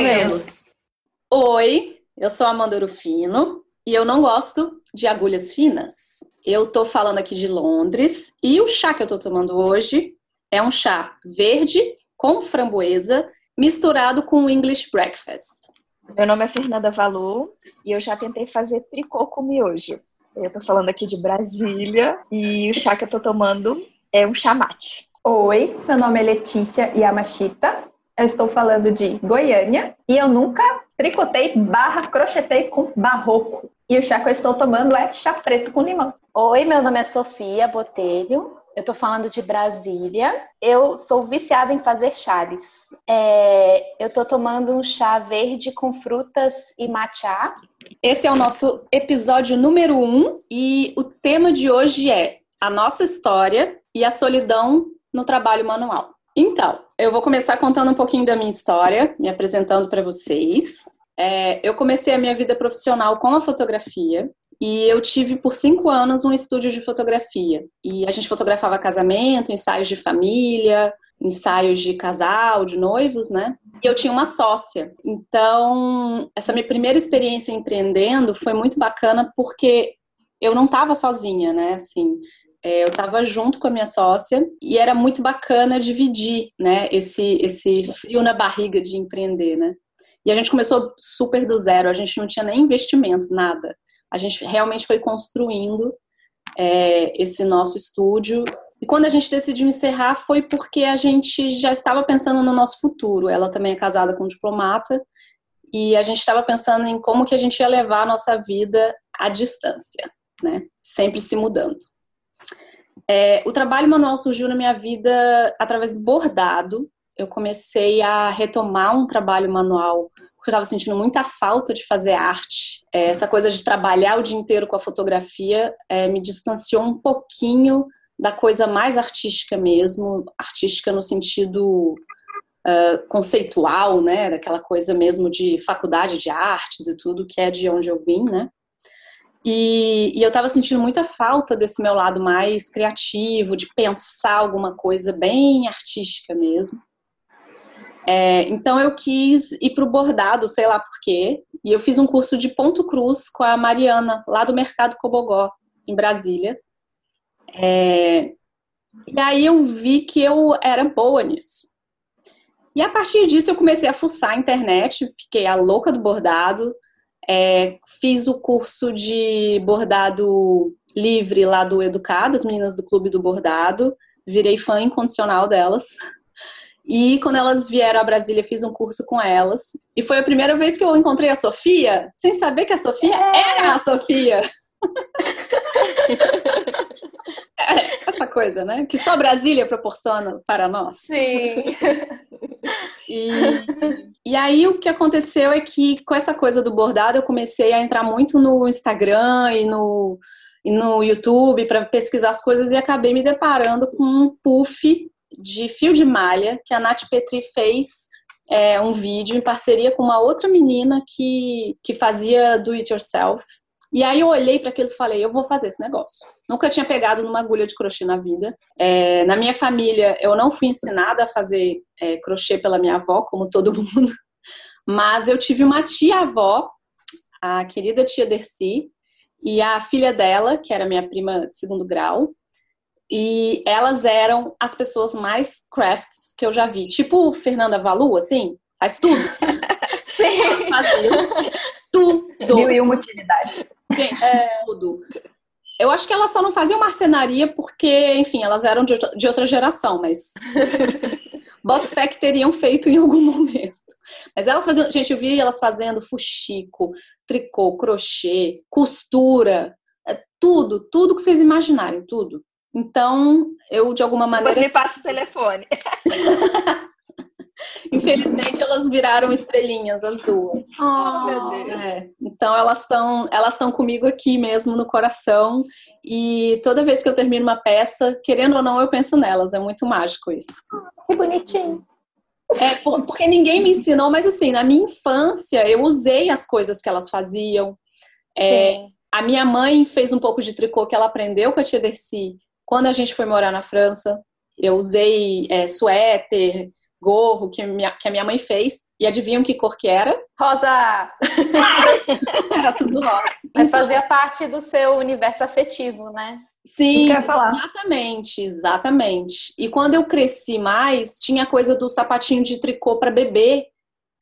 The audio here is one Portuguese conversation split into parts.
Novelos. Oi, eu sou Amanda Rufino e eu não gosto de agulhas finas. Eu tô falando aqui de Londres e o chá que eu tô tomando hoje é um chá verde com framboesa misturado com English breakfast. Meu nome é Fernanda Valu e eu já tentei fazer tricô com miojo. Eu tô falando aqui de Brasília e o chá que eu tô tomando é um chá mate. Oi, meu nome é Letícia Yamashita. Eu estou falando de Goiânia e eu nunca tricotei barra crochetei com barroco. E o chá que eu estou tomando é chá preto com limão. Oi, meu nome é Sofia Botelho. Eu tô falando de Brasília. Eu sou viciada em fazer chás. É, eu tô tomando um chá verde com frutas e matcha. Esse é o nosso episódio número um e o tema de hoje é a nossa história e a solidão no trabalho manual. Então, eu vou começar contando um pouquinho da minha história, me apresentando para vocês. É, eu comecei a minha vida profissional com a fotografia e eu tive por cinco anos um estúdio de fotografia. E a gente fotografava casamento, ensaios de família, ensaios de casal, de noivos, né? E eu tinha uma sócia. Então, essa minha primeira experiência empreendendo foi muito bacana porque eu não estava sozinha, né? Assim, eu estava junto com a minha sócia e era muito bacana dividir, né, esse, esse frio na barriga de empreender, né. E a gente começou super do zero, a gente não tinha nem investimento, nada. A gente realmente foi construindo é, esse nosso estúdio. E quando a gente decidiu encerrar foi porque a gente já estava pensando no nosso futuro. Ela também é casada com um diplomata e a gente estava pensando em como que a gente ia levar a nossa vida à distância, né? Sempre se mudando. É, o trabalho manual surgiu na minha vida através do bordado. Eu comecei a retomar um trabalho manual porque eu estava sentindo muita falta de fazer arte. É, essa coisa de trabalhar o dia inteiro com a fotografia é, me distanciou um pouquinho da coisa mais artística mesmo, artística no sentido uh, conceitual, né, daquela coisa mesmo de faculdade de artes e tudo, que é de onde eu vim, né. E, e eu estava sentindo muita falta desse meu lado mais criativo, de pensar alguma coisa bem artística mesmo. É, então eu quis ir para o bordado, sei lá por quê, e eu fiz um curso de ponto cruz com a Mariana, lá do Mercado Cobogó, em Brasília. É, e aí eu vi que eu era boa nisso. E a partir disso eu comecei a fuçar a internet, fiquei a louca do bordado, é, fiz o curso de bordado livre lá do Educado, as meninas do Clube do Bordado, virei fã incondicional delas. E quando elas vieram a Brasília, fiz um curso com elas. E foi a primeira vez que eu encontrei a Sofia, sem saber que a Sofia é. era a Sofia. É, essa coisa, né? Que só Brasília proporciona para nós. Sim. E, e aí o que aconteceu é que com essa coisa do bordado eu comecei a entrar muito no Instagram e no, e no YouTube para pesquisar as coisas e acabei me deparando com um puff de fio de malha que a Nath Petri fez é, um vídeo em parceria com uma outra menina que, que fazia do it yourself. E aí eu olhei para aquilo e falei, eu vou fazer esse negócio. Nunca tinha pegado numa agulha de crochê na vida. É, na minha família, eu não fui ensinada a fazer é, crochê pela minha avó, como todo mundo. Mas eu tive uma tia-avó, a querida tia Dercy, e a filha dela, que era minha prima de segundo grau, e elas eram as pessoas mais crafts que eu já vi. Tipo Fernanda Valu, assim, faz tudo. Sim. Elas faziam tudo. Mil e uma utilidades. Gente, é... tudo. Eu acho que elas só não faziam marcenaria porque, enfim, elas eram de outra, de outra geração, mas boto fé que teriam feito em algum momento. Mas elas faziam, gente, eu vi elas fazendo fuxico, tricô, crochê, costura, é tudo, tudo que vocês imaginarem, tudo. Então, eu de alguma maneira. Depois me passa o telefone. Infelizmente, elas viraram estrelinhas, as duas. Oh, meu Deus. É, então, elas estão elas estão comigo aqui mesmo no coração. E toda vez que eu termino uma peça, querendo ou não, eu penso nelas. É muito mágico isso. Que bonitinho. É, porque ninguém me ensinou, mas assim, na minha infância, eu usei as coisas que elas faziam. É, a minha mãe fez um pouco de tricô que ela aprendeu com a tia Dercy quando a gente foi morar na França, eu usei é, suéter, gorro que, minha, que a minha mãe fez. E adivinham que cor que era? Rosa! era tudo rosa. Mas fazia parte do seu universo afetivo, né? Sim, exatamente, exatamente. E quando eu cresci mais, tinha a coisa do sapatinho de tricô para bebê,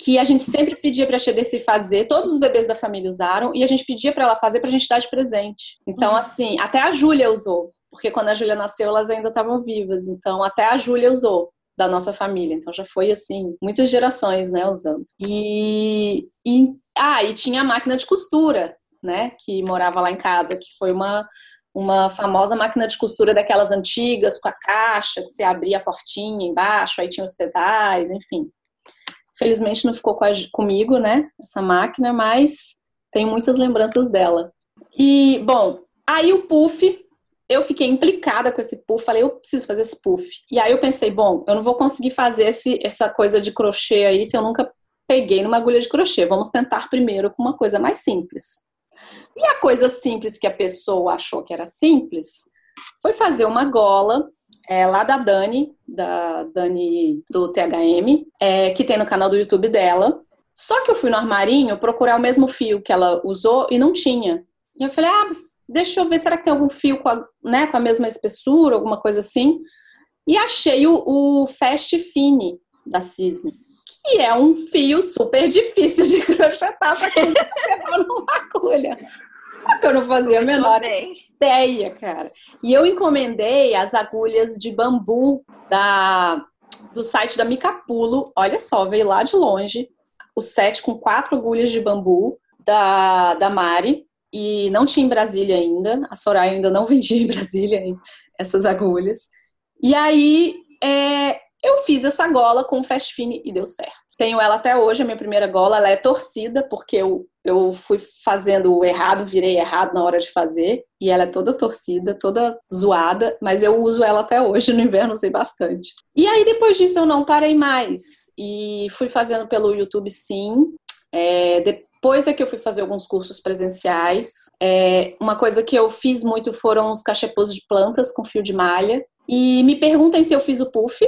que a gente sempre pedia para a Xedeci fazer, todos os bebês da família usaram, e a gente pedia para ela fazer para a gente dar de presente. Então, uhum. assim, até a Júlia usou, porque quando a Júlia nasceu, elas ainda estavam vivas, então até a Júlia usou da nossa família. Então já foi assim, muitas gerações, né, usando. E, e ah, e tinha a máquina de costura, né, que morava lá em casa, que foi uma uma famosa máquina de costura daquelas antigas com a caixa, que você abria a portinha embaixo, aí tinha os pedais, enfim. Felizmente não ficou com a, comigo, né, essa máquina, mas tenho muitas lembranças dela. E, bom, aí o puff, eu fiquei implicada com esse puff, falei, eu preciso fazer esse puff. E aí eu pensei, bom, eu não vou conseguir fazer esse, essa coisa de crochê aí se eu nunca peguei numa agulha de crochê. Vamos tentar primeiro com uma coisa mais simples. E a coisa simples que a pessoa achou que era simples foi fazer uma gola é, lá da Dani, da Dani do THM, é, que tem no canal do YouTube dela. Só que eu fui no armarinho procurar o mesmo fio que ela usou e não tinha. E eu falei, ah, deixa eu ver, será que tem algum fio com a, né, com a mesma espessura, alguma coisa assim? E achei o, o Fast Fine da Cisne, que é um fio super difícil de crochetar para quem nunca pegou numa agulha. Só que eu não fazia a menor ideia, cara. E eu encomendei as agulhas de bambu da, do site da Micapulo. Olha só, veio lá de longe. O set com quatro agulhas de bambu da, da Mari. E não tinha em Brasília ainda. A Soraya ainda não vendia em Brasília essas agulhas. E aí é, eu fiz essa gola com Fast Fine e deu certo. Tenho ela até hoje, a minha primeira gola, ela é torcida, porque eu, eu fui fazendo errado, virei errado na hora de fazer, e ela é toda torcida, toda zoada, mas eu uso ela até hoje, no inverno usei bastante. E aí depois disso eu não parei mais, e fui fazendo pelo YouTube sim, é, depois é que eu fui fazer alguns cursos presenciais. É, uma coisa que eu fiz muito foram os cachepôs de plantas com fio de malha. E me perguntem se eu fiz o puff.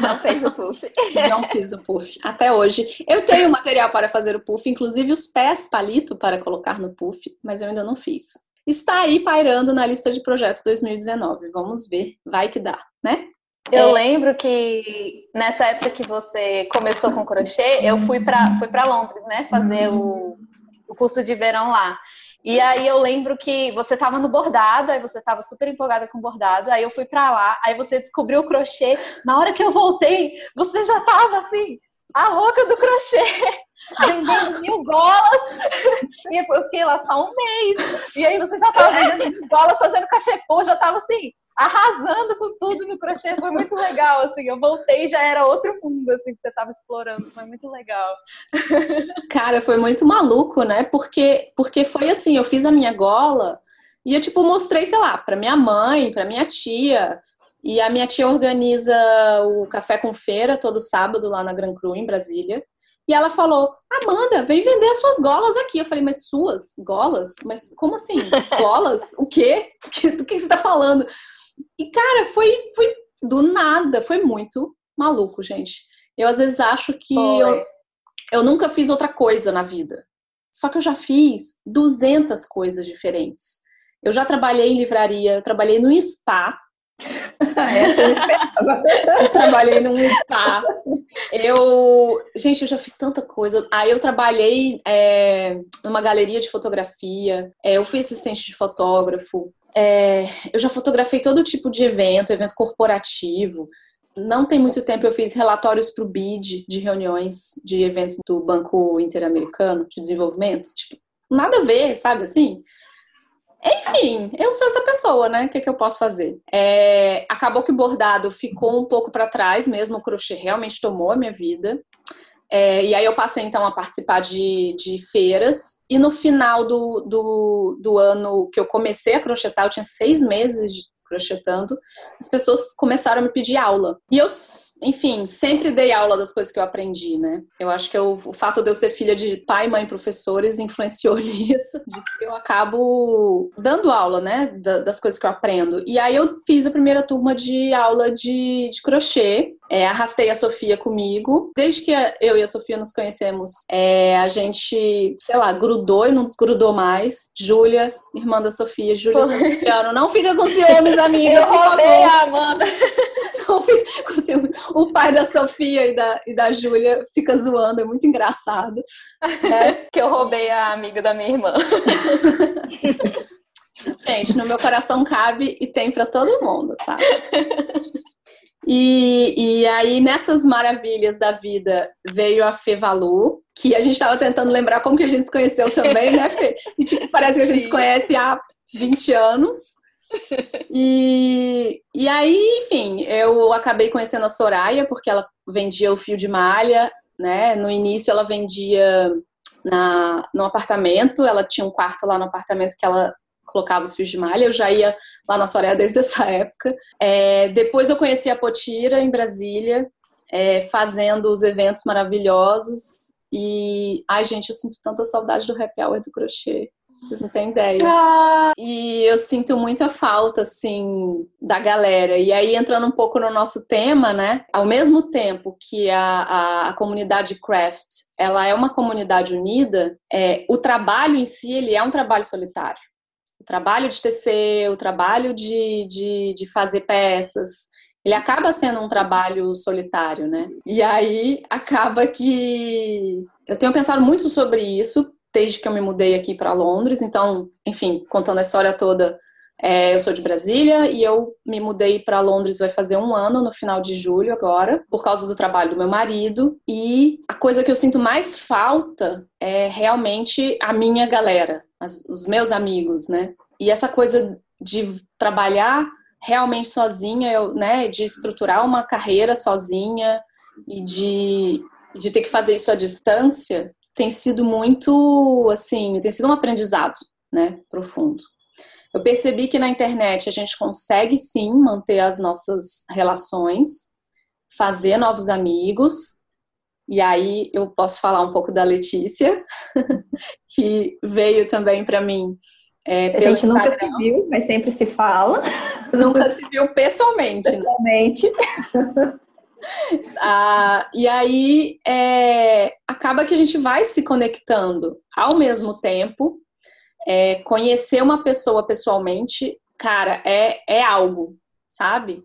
Não fez o puff. Não fiz o puff. Até hoje. Eu tenho material para fazer o puff, inclusive os pés palito para colocar no puff, mas eu ainda não fiz. Está aí pairando na lista de projetos 2019. Vamos ver. Vai que dá, né? Eu é. lembro que nessa época que você começou com crochê, eu fui para fui Londres, né? Fazer o, o curso de verão lá. E aí eu lembro que você estava no bordado, aí você estava super empolgada com o bordado, aí eu fui para lá, aí você descobriu o crochê. Na hora que eu voltei, você já estava assim, a louca do crochê, vendendo mil golas. E eu fiquei lá só um mês. E aí você já estava vendendo mil golas, fazendo cachepô, já estava assim, arrasando com tudo no crochê. Foi muito legal, assim. Eu voltei já era outro mundo, assim, que você estava explorando. Foi muito legal. Cara, foi muito maluco, né? Porque, porque foi assim, eu fiz a minha gola e eu, tipo, mostrei, sei lá, pra minha mãe, pra minha tia. E a minha tia organiza o Café com Feira todo sábado lá na Gran Cru, em Brasília. E ela falou: Amanda, vem vender as suas golas aqui. Eu falei, mas suas golas? Mas como assim? Golas? O quê? Do que você está falando? E, cara, foi, foi do nada, foi muito maluco, gente. Eu às vezes acho que eu, eu nunca fiz outra coisa na vida. Só que eu já fiz 200 coisas diferentes. Eu já trabalhei em livraria, trabalhei no spa. Essa eu esperava. eu trabalhei num spa. Eu, gente, eu já fiz tanta coisa. Aí eu trabalhei é, numa galeria de fotografia. É, eu fui assistente de fotógrafo. É, eu já fotografei todo tipo de evento, evento corporativo. Não tem muito tempo eu fiz relatórios para o BID de reuniões de eventos do Banco Interamericano de Desenvolvimento. Tipo, nada a ver, sabe assim? Enfim, eu sou essa pessoa, né? O que, que eu posso fazer? É, acabou que o bordado ficou um pouco para trás mesmo, o crochê realmente tomou a minha vida. É, e aí eu passei então a participar de, de feiras. E no final do, do, do, ano que eu comecei a crochetar, eu tinha seis meses crochetando, as pessoas começaram a me pedir aula. E eu, enfim, sempre dei aula das coisas que eu aprendi, né? Eu acho que eu, o fato de eu ser filha de pai, mãe, professores influenciou nisso, de que eu acabo dando aula, né, das coisas que eu aprendo. E aí eu fiz a primeira turma de aula de, de crochê é, arrastei a Sofia comigo. Desde que eu e a Sofia nos conhecemos, é, a gente, sei lá, grudou e não desgrudou mais. Júlia, irmã da Sofia, Júlia Santiano, não fica com ciúmes, amiga. Eu roubei a Amanda. Não fica com ciúmes. O pai da Sofia e da, e da Júlia fica zoando, é muito engraçado. Né? que eu roubei a amiga da minha irmã. Gente, no meu coração cabe e tem para todo mundo, tá? E, e aí, nessas maravilhas da vida, veio a Fevalu, que a gente estava tentando lembrar como que a gente se conheceu também, né, Fê? E, tipo, parece que a gente Sim. se conhece há 20 anos. E, e aí, enfim, eu acabei conhecendo a Soraya, porque ela vendia o fio de malha, né? No início, ela vendia na, no apartamento, ela tinha um quarto lá no apartamento que ela colocava os fios de malha, eu já ia lá na Soraya desde essa época. É, depois eu conheci a Potira em Brasília, é, fazendo os eventos maravilhosos. E, ai, gente, eu sinto tanta saudade do happy hour do crochê. Vocês não têm ideia. Ah. E eu sinto muita falta, assim, da galera. E aí, entrando um pouco no nosso tema, né? Ao mesmo tempo que a, a, a comunidade craft, ela é uma comunidade unida, é, o trabalho em si, ele é um trabalho solitário o trabalho de tecer, o trabalho de, de, de fazer peças, ele acaba sendo um trabalho solitário, né? E aí acaba que eu tenho pensado muito sobre isso desde que eu me mudei aqui para Londres. Então, enfim, contando a história toda, é, eu sou de Brasília e eu me mudei para Londres vai fazer um ano no final de julho agora, por causa do trabalho do meu marido. E a coisa que eu sinto mais falta é realmente a minha galera, as, os meus amigos, né? E essa coisa de trabalhar realmente sozinha, eu, né, de estruturar uma carreira sozinha e de, de ter que fazer isso à distância, tem sido muito, assim, tem sido um aprendizado, né, profundo. Eu percebi que na internet a gente consegue sim manter as nossas relações, fazer novos amigos, e aí eu posso falar um pouco da Letícia, que veio também para mim. É, a gente Instagram. nunca se viu, mas sempre se fala. Nunca se viu pessoalmente. Né? Pessoalmente. Né? ah, e aí é, acaba que a gente vai se conectando ao mesmo tempo. É, conhecer uma pessoa pessoalmente, cara, é, é algo, sabe?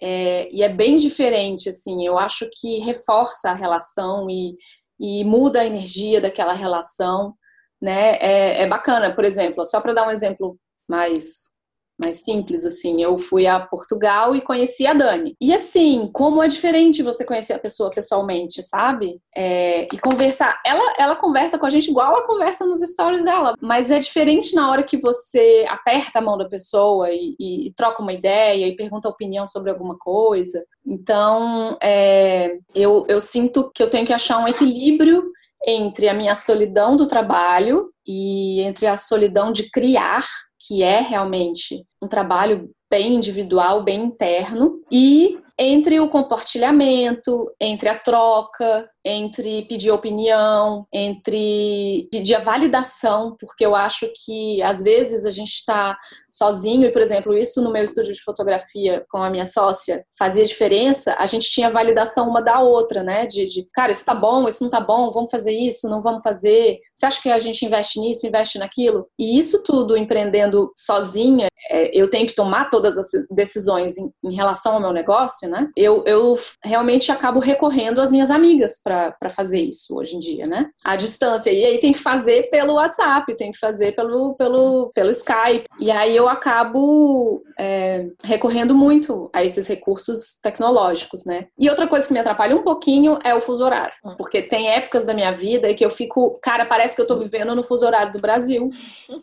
É, e é bem diferente, assim, eu acho que reforça a relação e, e muda a energia daquela relação, né? É, é bacana, por exemplo, só para dar um exemplo mais mais simples, assim. Eu fui a Portugal e conheci a Dani. E assim, como é diferente você conhecer a pessoa pessoalmente, sabe? É, e conversar. Ela, ela conversa com a gente igual ela conversa nos stories dela, mas é diferente na hora que você aperta a mão da pessoa e, e, e troca uma ideia e pergunta opinião sobre alguma coisa. Então, é, eu, eu sinto que eu tenho que achar um equilíbrio entre a minha solidão do trabalho e entre a solidão de criar que é realmente um trabalho bem individual, bem interno, e entre o compartilhamento, entre a troca, entre pedir opinião, entre pedir a validação, porque eu acho que às vezes a gente está sozinho, e por exemplo, isso no meu estúdio de fotografia com a minha sócia fazia diferença, a gente tinha validação uma da outra, né? De, de cara, isso tá bom, isso não tá bom, vamos fazer isso, não vamos fazer. Você acha que a gente investe nisso, investe naquilo? E isso tudo empreendendo sozinha, é, eu tenho que tomar todas as decisões em, em relação ao meu negócio, né? Eu, eu realmente acabo recorrendo às minhas amigas para para fazer isso hoje em dia, né? A distância. E aí tem que fazer pelo WhatsApp, tem que fazer pelo, pelo, pelo Skype. E aí eu acabo é, recorrendo muito a esses recursos tecnológicos, né? E outra coisa que me atrapalha um pouquinho é o fuso horário. Hum. Porque tem épocas da minha vida que eu fico, cara, parece que eu tô vivendo no fuso horário do Brasil.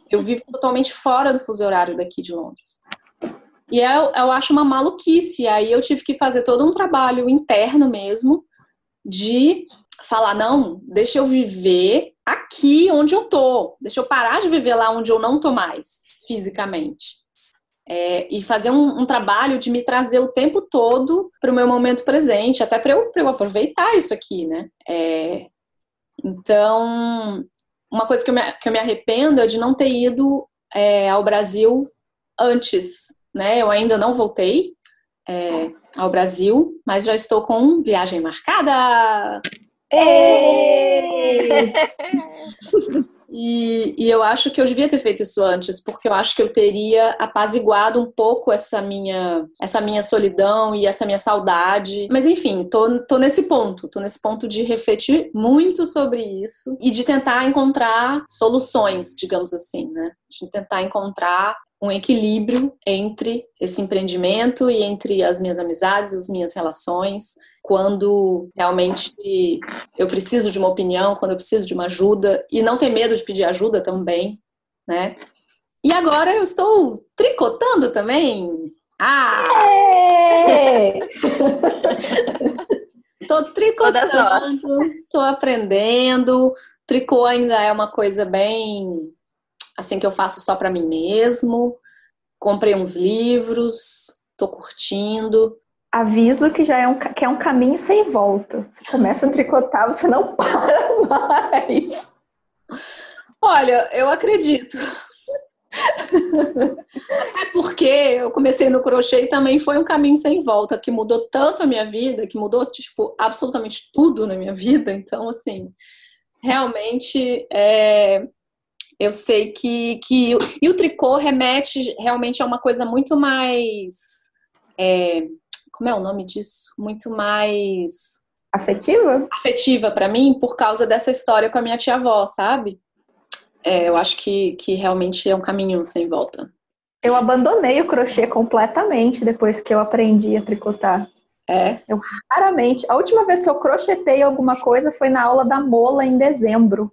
Eu vivo totalmente fora do fuso horário daqui de Londres. E eu, eu acho uma maluquice. Aí eu tive que fazer todo um trabalho interno mesmo de falar, não, deixa eu viver aqui onde eu tô, deixa eu parar de viver lá onde eu não tô mais, fisicamente. É, e fazer um, um, trabalho de me trazer o tempo todo para o meu momento presente, até para eu, eu aproveitar isso aqui, né? É, então, uma coisa que eu, me, que eu me arrependo é de não ter ido é, ao Brasil antes, né? Eu ainda não voltei, é, ao Brasil, mas já estou com viagem marcada. E, e, eu acho que eu devia ter feito isso antes, porque eu acho que eu teria apaziguado um pouco essa minha, essa minha solidão e essa minha saudade. Mas enfim, tô, tô nesse ponto, tô nesse ponto de refletir muito sobre isso e de tentar encontrar soluções, digamos assim, né? De tentar encontrar um equilíbrio entre esse empreendimento e entre as minhas amizades, as minhas relações, quando realmente eu preciso de uma opinião, quando eu preciso de uma ajuda e não ter medo de pedir ajuda também, né? E agora eu estou tricotando também. Ah! Estou tricotando, estou aprendendo. Tricô ainda é uma coisa bem assim que eu faço só para mim mesmo. Comprei uns livros, estou curtindo aviso que já é um, que é um caminho sem volta. Você começa a tricotar, você não para mais. Olha, eu acredito. É porque eu comecei no crochê e também foi um caminho sem volta, que mudou tanto a minha vida, que mudou, tipo, absolutamente tudo na minha vida. Então, assim, realmente, é, eu sei que, que... E o tricô remete realmente a uma coisa muito mais... É, como é o nome disso? Muito mais afetiva? Afetiva para mim por causa dessa história com a minha tia-avó, sabe? É, eu acho que, que realmente é um caminho sem volta. Eu abandonei o crochê completamente depois que eu aprendi a tricotar. É. Eu raramente. A última vez que eu crochetei alguma coisa foi na aula da Mola em dezembro.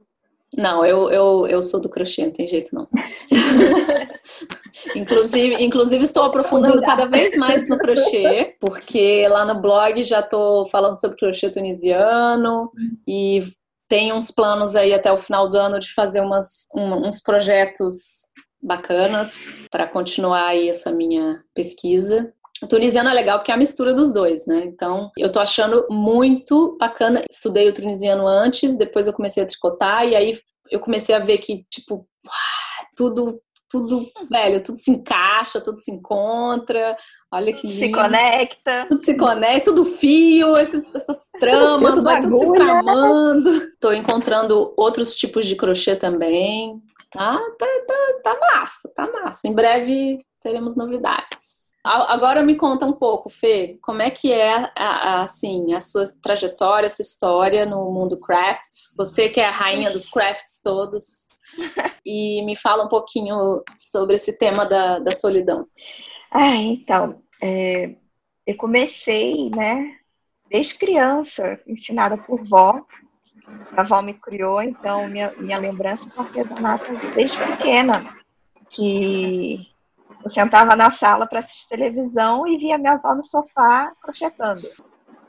Não, eu, eu, eu sou do crochê, não tem jeito não. inclusive, inclusive, estou aprofundando cada vez mais no crochê, porque lá no blog já estou falando sobre crochê tunisiano e tem uns planos aí até o final do ano de fazer umas, um, uns projetos bacanas para continuar aí essa minha pesquisa. O tunisiano é legal porque é a mistura dos dois, né? Então, eu tô achando muito bacana. Estudei o tunisiano antes, depois eu comecei a tricotar e aí eu comecei a ver que, tipo, tudo, tudo, velho, tudo se encaixa, tudo se encontra. Olha que lindo. Se conecta. Tudo se conecta, tudo fio, esses, essas tramas, vai tudo se tramando. Tô encontrando outros tipos de crochê também. Tá, tá, tá, tá massa, tá massa. Em breve teremos novidades. Agora me conta um pouco, Fê, como é que é assim a sua trajetória, a sua história no mundo crafts? Você que é a rainha dos crafts todos. E me fala um pouquinho sobre esse tema da, da solidão. Ah, então, é, eu comecei, né, desde criança, ensinada por vó. A avó me criou, então minha, minha lembrança do artesanato desde pequena, que eu sentava na sala para assistir televisão e via minha avó no sofá crochetando.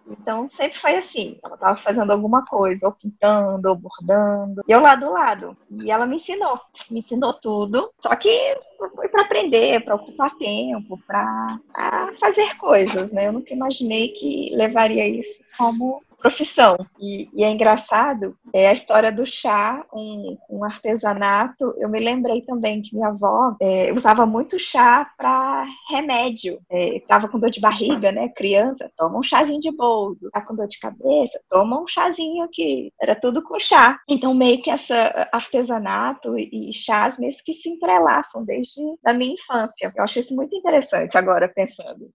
Então sempre foi assim, ela estava fazendo alguma coisa, ou pintando, ou bordando, e eu lá do lado. E ela me ensinou, me ensinou tudo. Só que foi para aprender, para ocupar tempo, para fazer coisas, né? Eu nunca imaginei que levaria isso como profissão. E, e, é engraçado, é a história do chá, um, um artesanato. Eu me lembrei também que minha avó é, usava muito chá para remédio. Estava é, com dor de barriga, né? Criança, toma um chazinho de boldo. Tá com dor de cabeça, toma um chazinho aqui. Era tudo com chá. Então, meio que essa artesanato e, e chás meio que se entrelaçam desde a minha infância. Eu acho isso muito interessante agora pensando.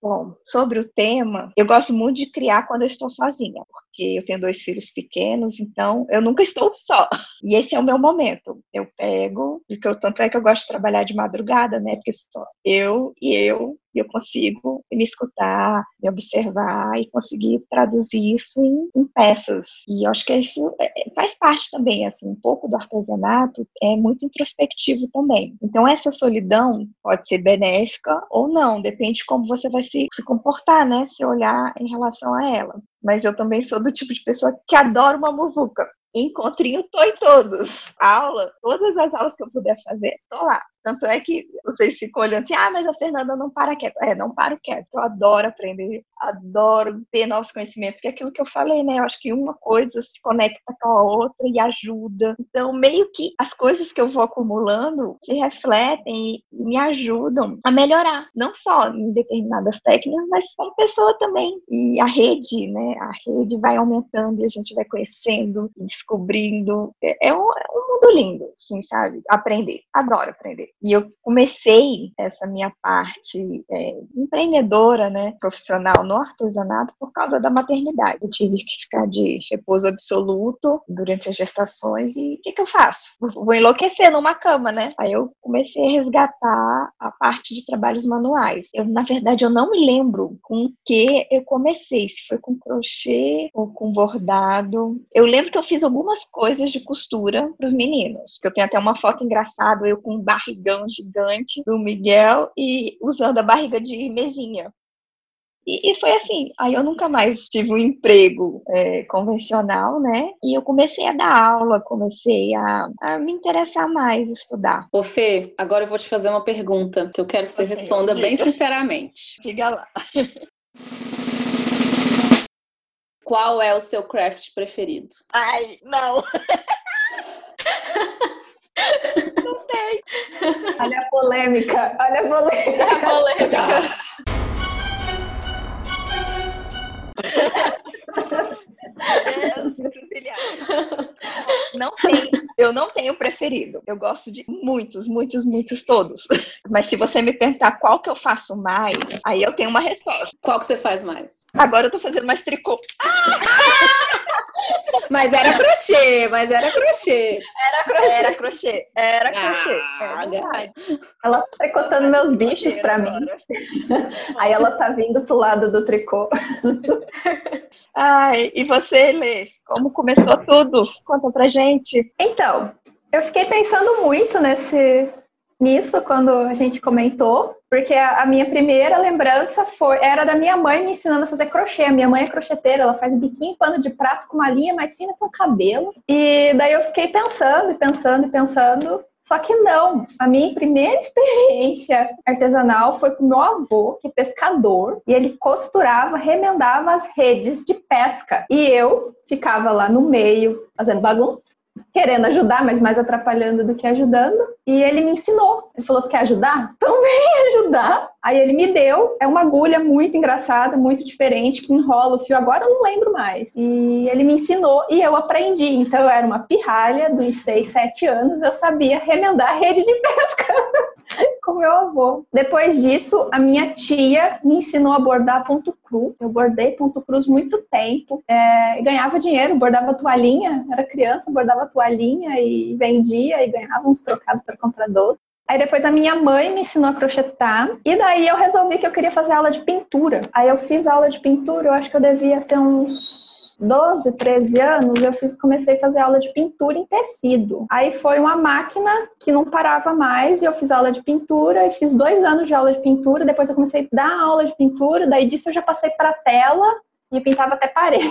Bom, sobre o tema, eu gosto muito de criar quando eu estou sozinha, porque eu tenho dois filhos pequenos, então eu nunca estou só. E esse é o meu momento. Eu pego, porque eu, tanto é que eu gosto de trabalhar de madrugada, né? Porque só eu e eu eu consigo me escutar, me observar e conseguir traduzir isso em, em peças. E eu acho que isso é, é, faz parte também, assim, um pouco do artesanato é muito introspectivo também. Então essa solidão pode ser benéfica ou não, depende de como você vai se, se comportar, né? Se olhar em relação a ela. Mas eu também sou do tipo de pessoa que adora uma muvuca encontrinho, tô em todos. Aula, todas as aulas que eu puder fazer, tô lá. Tanto é que vocês ficam olhando assim, ah, mas a Fernanda não para quieto. É, não paro quieto. Eu adoro aprender, adoro ter novos conhecimentos, porque é aquilo que eu falei, né? Eu acho que uma coisa se conecta com a outra e ajuda. Então, meio que as coisas que eu vou acumulando se refletem e, me ajudam a melhorar, não só em determinadas técnicas, mas como pessoa também. E a rede, né? A rede vai aumentando e a gente vai conhecendo e descobrindo. É, é um, é um mundo lindo, assim, sabe? Aprender. Adoro aprender. E eu comecei essa minha parte é, empreendedora, né? Profissional no artesanato por causa da maternidade. Eu tive que ficar de repouso absoluto durante as gestações e o que, que eu faço? Vou enlouquecer numa cama, né? Aí eu comecei a resgatar a parte de trabalhos manuais. Eu, na verdade, eu não me lembro com que eu comecei, se foi com crochê ou com bordado. Eu lembro que eu fiz algumas coisas de costura para os meninos, que eu tenho até uma foto engraçada, eu com um barrigão gigante do Miguel e usando a barriga de mesinha. E, e, foi assim, aí eu nunca mais tive um emprego é, convencional, né? E eu comecei a dar aula, comecei a, a, me interessar mais, estudar. Ô Fê, agora eu vou te fazer uma pergunta que eu quero que você okay, responda bem sinceramente. Diga lá. Qual é o seu craft preferido? Ai, não. não tem. Olha a polêmica, olha a polêmica. A polêmica. Não tem, eu não tenho preferido. Eu gosto de muitos, muitos, muitos todos. Mas se você me perguntar qual que eu faço mais, aí eu tenho uma resposta. Qual que você faz mais? Agora eu tô fazendo mais tricô. Mas era crochê, mas era crochê. Era crochê. Era crochê. Era crochê. Ah, é ela tá tricotando meus bichos para mim. Aí ela tá vindo pro lado do tricô. Ai, e você, Lê? Como começou tudo? Conta pra gente. Então, eu fiquei pensando muito nesse nisso quando a gente comentou, porque a, minha primeira lembrança foi era da minha mãe me ensinando a fazer crochê. A minha mãe é crocheteira, ela faz biquinho pano de prato com uma linha mais fina que o cabelo. E daí eu fiquei pensando, e pensando, e pensando. Só que não, a minha primeira experiência artesanal foi com meu avô, que é pescador, e ele costurava, remendava as redes de pesca. E eu ficava lá no meio, fazendo bagunça, querendo ajudar, mas mais atrapalhando do que ajudando. E ele me ensinou. Ele falou: Você quer ajudar? Então vem ajudar. Aí ele me deu. É uma agulha muito engraçada, muito diferente, que enrola o fio. Agora eu não lembro mais. E ele me ensinou e eu aprendi. Então eu era uma pirralha dos 6, 7 anos. Eu sabia remendar a rede de pesca. com meu avô. Depois disso, a minha tia me ensinou a bordar ponto cru. Eu bordei ponto cruz muito tempo. É, ganhava dinheiro, bordava toalhinha. Era criança, bordava toalhinha e vendia e ganhava uns trocados para comprar doce. Aí depois a minha mãe me ensinou a crochetar. E daí eu resolvi que eu queria fazer aula de pintura. Aí eu fiz aula de pintura, eu acho que eu devia ter uns 12, 13 anos, eu fiz, comecei a fazer aula de pintura em tecido. Aí foi uma máquina que não parava mais e eu fiz aula de pintura e fiz dois anos de aula de pintura. Depois eu comecei a dar aula de pintura, daí disso eu já passei para tela e pintava até parede,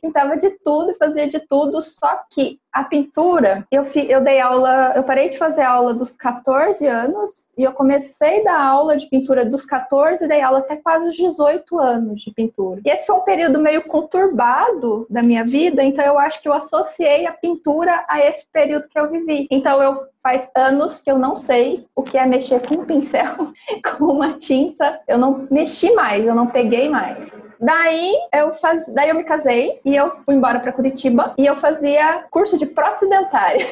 pintava de tudo, fazia de tudo, só que a pintura, eu, fi, eu dei aula, eu parei de fazer aula dos 14 anos e eu comecei a dar aula de pintura dos 14 e dei aula até quase os 18 anos de pintura. E esse foi um período meio conturbado da minha vida, então eu acho que eu associei a pintura a esse período que eu vivi. Então eu faz anos que eu não sei o que é mexer com um pincel, com uma tinta. Eu não mexi mais, eu não peguei mais. Daí eu faz... daí eu me casei e eu fui embora para Curitiba e eu fazia curso de prótese dentária.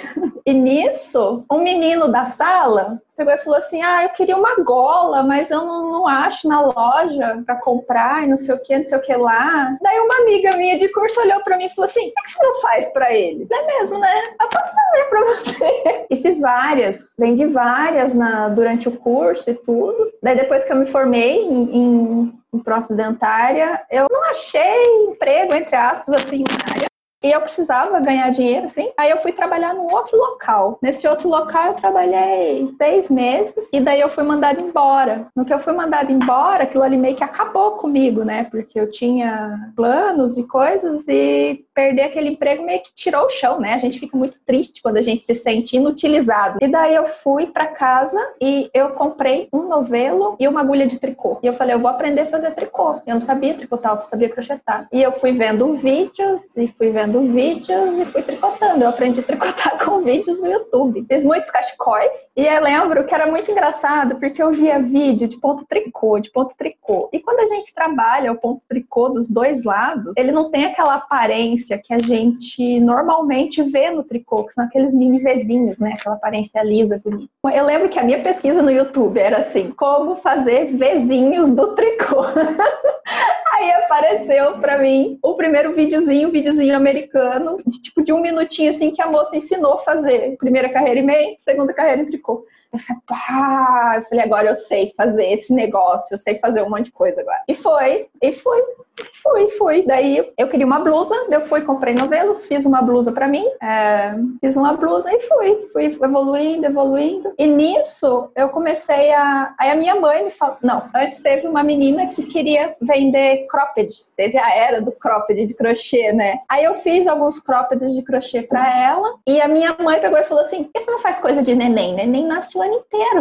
E nisso, um menino da sala pegou e falou assim: Ah, eu queria uma gola, mas eu não, não acho na loja para comprar e não sei o que, não sei o que lá. Daí uma amiga minha de curso olhou para mim e falou assim: Por que você não faz para ele? É mesmo, né? Eu posso fazer para você. E fiz várias, vendi várias na, durante o curso e tudo. Daí depois que eu me formei em, em, em prótese dentária, eu não achei emprego, entre aspas, assim, na área E eu precisava ganhar dinheiro, assim. Aí eu fui trabalhar num outro local. Nesse outro local eu trabalhei seis meses e daí eu fui mandada embora. No que eu fui mandada embora, aquilo ali meio que acabou comigo, né? Porque eu tinha planos e coisas e perder aquele emprego meio que tirou o chão, né? A gente fica muito triste quando a gente se sente inutilizado. E daí eu fui para casa e eu comprei um novelo e uma agulha de tricô. E eu falei, eu vou aprender a fazer tricô. Eu não sabia tricotar, eu só sabia crochetar. E eu fui vendo vídeos e fui vendo vendo vídeos e fui tricotando. Eu aprendi a tricotar com vídeos no YouTube. Fiz muitos cachecóis e eu lembro que era muito engraçado porque eu via vídeo de ponto tricô, de ponto tricô. E quando a gente trabalha o ponto tricô dos dois lados, ele não tem aquela aparência que a gente normalmente vê no tricô, que são aqueles mini vezinhos, né? Aquela aparência lisa, bonita. Eu lembro que a minha pesquisa no YouTube era assim: como fazer vezinhos do tricô. Aí apareceu para mim o primeiro videozinho, um videozinho americano, de tipo de um minutinho assim que a moça ensinou a fazer. Primeira carreira em meio, segunda carreira em tricô. Eu falei, pá! Eu falei, agora eu sei fazer esse negócio, eu sei fazer um monte de coisa agora. E foi, e fui, fui, fui. Daí eu queria uma blusa, eu fui, comprei novelos, fiz uma blusa para mim, é, fiz uma blusa e fui, fui evoluindo, evoluindo. E nisso eu comecei a. Aí a minha mãe me falou, não, antes teve uma menina que queria vender cropped, teve a era do cropped de crochê, né? Aí eu fiz alguns croppeds de crochê para ela e a minha mãe pegou e falou assim: você não faz coisa de neném? Neném nasce o ano inteiro.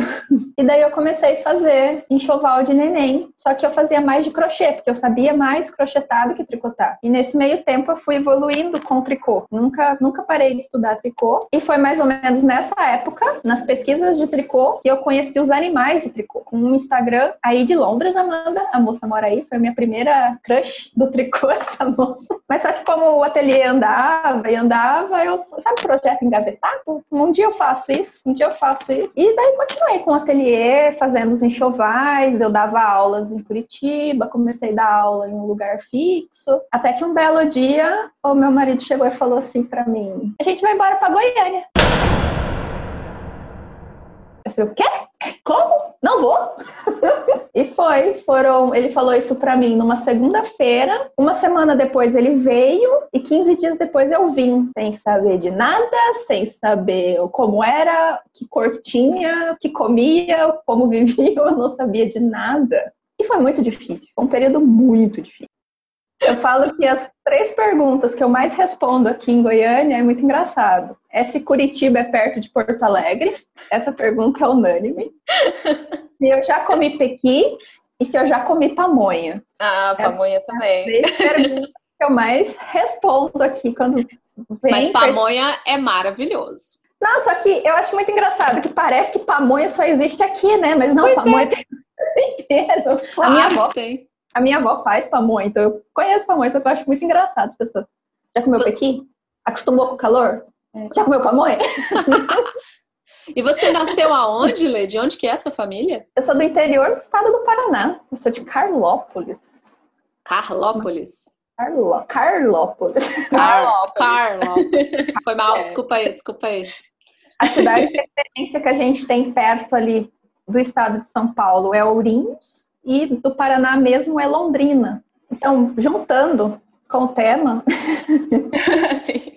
E daí eu comecei a fazer enxoval de neném, só que eu fazia mais de crochê, porque eu sabia mais crochetar do que tricotar. E nesse meio tempo eu fui evoluindo com o tricô. Nunca, nunca parei de estudar tricô. E foi mais ou menos nessa época, nas pesquisas de tricô, que eu conheci os animais do tricô. Um Instagram aí de Londres, Amanda, a moça mora aí, foi minha primeira crush do tricô, essa moça. Mas só que como o ateliê andava e andava, eu, sabe projeto engavetado? Um dia eu faço isso, um dia eu faço isso. E daí continuei com o ateliê, fazendo os enxovais, eu dava aulas em Curitiba, comecei a dar aula em um lugar fixo, até que um belo dia o meu marido chegou e falou assim para mim: "A gente vai embora para Goiânia". Falei, o quê? Como? Não vou. e foi, foram, ele falou isso para mim numa segunda-feira. Uma semana depois ele veio e 15 dias depois eu vim, sem saber de nada, sem saber como era, que cor tinha, que comia, como vivia, eu não sabia de nada. E foi muito difícil, foi um período muito difícil. Eu falo que as três perguntas que eu mais respondo aqui em Goiânia é muito engraçado. É se Curitiba é perto de Porto Alegre. Essa pergunta é unânime. Se eu já comi pequi e se eu já comi pamonha. Ah, pamonha também. Três perguntas que eu mais respondo aqui quando vem. Mas pamonha é maravilhoso. Não, só que eu acho muito engraçado que parece que pamonha só existe aqui, né? Mas não, pois pamonha é. tem o inteiro. Claro a minha avó tem. A minha avó faz pamonha, então eu conheço pamonha, só que eu acho muito engraçado as pessoas. Já comeu pequi? Acostumou com o calor? É. Já comeu pamonha? e você nasceu aonde, Lê? De onde que é a sua família? Eu sou do interior do estado do Paraná. Eu sou de Carlópolis. Carlópolis? Carlo... Carlópolis. Carlópolis. Carlópolis. Foi mal, é. desculpa aí, desculpa aí. A cidade de referência que a gente tem perto ali do estado de São Paulo é Ourinhos e do Paraná mesmo é Londrina. Então, juntando com o tema. Sim.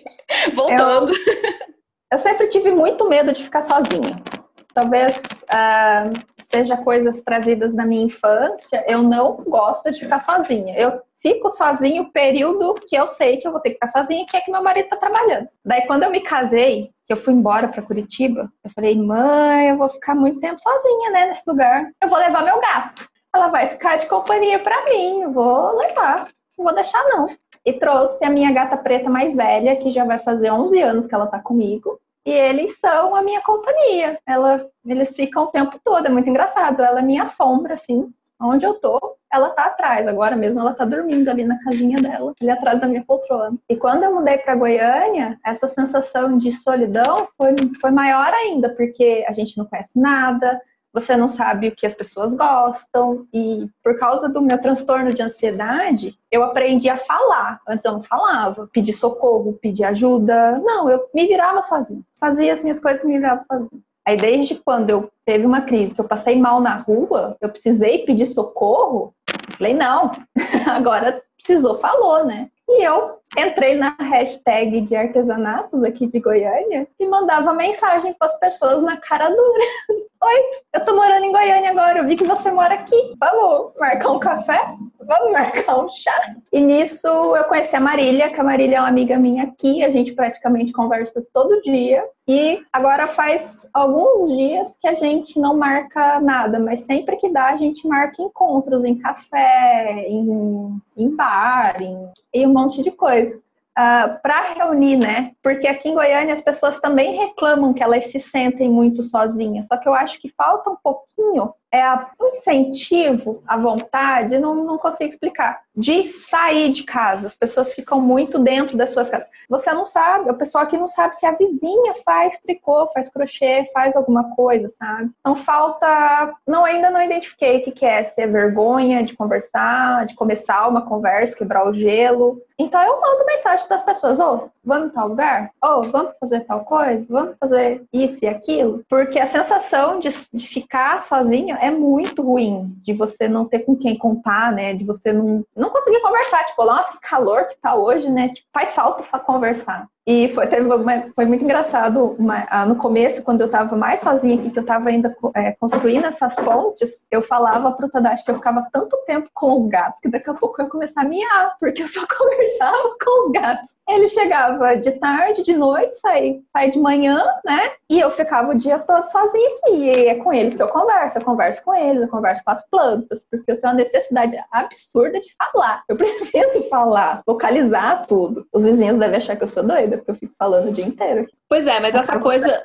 Voltando. Eu, eu, sempre tive muito medo de ficar sozinha. Talvez uh, seja coisas trazidas da minha infância. Eu não gosto de ficar sozinha. Eu fico sozinha o período que eu sei que eu vou ter que ficar sozinha, que é que meu marido tá trabalhando. Daí, quando eu me casei, que eu fui embora para Curitiba, eu falei, mãe, eu vou ficar muito tempo sozinha, né, nesse lugar. Eu vou levar meu gato ela vai ficar de companhia para mim, vou levar, não vou deixar não. E trouxe a minha gata preta mais velha, que já vai fazer 11 anos que ela tá comigo. E eles são a minha companhia. Ela, eles ficam o tempo todo, é muito engraçado. Ela é minha sombra, assim. Onde eu tô, ela tá atrás. Agora mesmo ela tá dormindo ali na casinha dela, ali atrás da minha poltrona. E quando eu mudei para Goiânia, essa sensação de solidão foi, foi maior ainda, porque a gente não conhece nada, você não sabe o que as pessoas gostam. E por causa do meu transtorno de ansiedade, eu aprendi a falar. Antes eu não falava, pedir socorro, pedir ajuda. Não, eu me virava sozinha. Fazia as minhas coisas e me virava sozinha. Aí desde quando eu teve uma crise que eu passei mal na rua, eu precisei pedir socorro, eu falei, não, agora precisou, falou, né? E eu entrei na hashtag de artesanatos aqui de Goiânia e mandava mensagem para as pessoas na cara dura. Oi, eu tô morando em Goiânia agora, eu vi que você mora aqui. Vamos marcar um café? Vamos marcar um chá? E nisso eu conheci a Marília, que a Marília é uma amiga minha aqui, a gente praticamente conversa todo dia. E agora faz alguns dias que a gente não marca nada, mas sempre que dá a gente marca encontros em café, em, em bar, em, em um monte de coisa uh, ah, para reunir, né? Porque aqui em Goiânia as pessoas também reclamam que elas se sentem muito sozinhas. Só que eu acho que falta um pouquinho é um incentivo, a vontade, não, não consigo explicar, de sair de casa. As pessoas ficam muito dentro das suas casas. Você não sabe, o pessoal aqui não sabe se a vizinha faz tricô, faz crochê, faz alguma coisa, sabe? Então falta. Não, ainda não identifiquei o que, que é, se é vergonha de conversar, de começar uma conversa, quebrar o gelo. Então eu mando mensagem para as pessoas: ô, oh, vamos em tal lugar? Ô, oh, vamos fazer tal coisa? Vamos fazer isso e aquilo? Porque a sensação de, de ficar sozinho é muito ruim de você não ter com quem contar, né? De você não, não conseguir conversar. Tipo, nossa, que calor que tá hoje, né? Tipo, faz falta conversar. E foi, uma, foi muito engraçado uma, no começo, quando eu estava mais sozinha aqui, que eu estava ainda é, construindo essas pontes, eu falava pro Tadashi que eu ficava tanto tempo com os gatos que daqui a pouco eu ia começar a miar, porque eu só conversava com os gatos. Ele chegava de tarde, de noite, saía, saía de manhã, né? E eu ficava o dia todo sozinha aqui. E é com eles que eu converso, eu converso com eles, eu converso com as plantas, porque eu tenho uma necessidade absurda de falar. Eu preciso falar, vocalizar tudo. Os vizinhos devem achar que eu sou doida porque eu fico falando o dia inteiro. Pois é, mas essa coisa,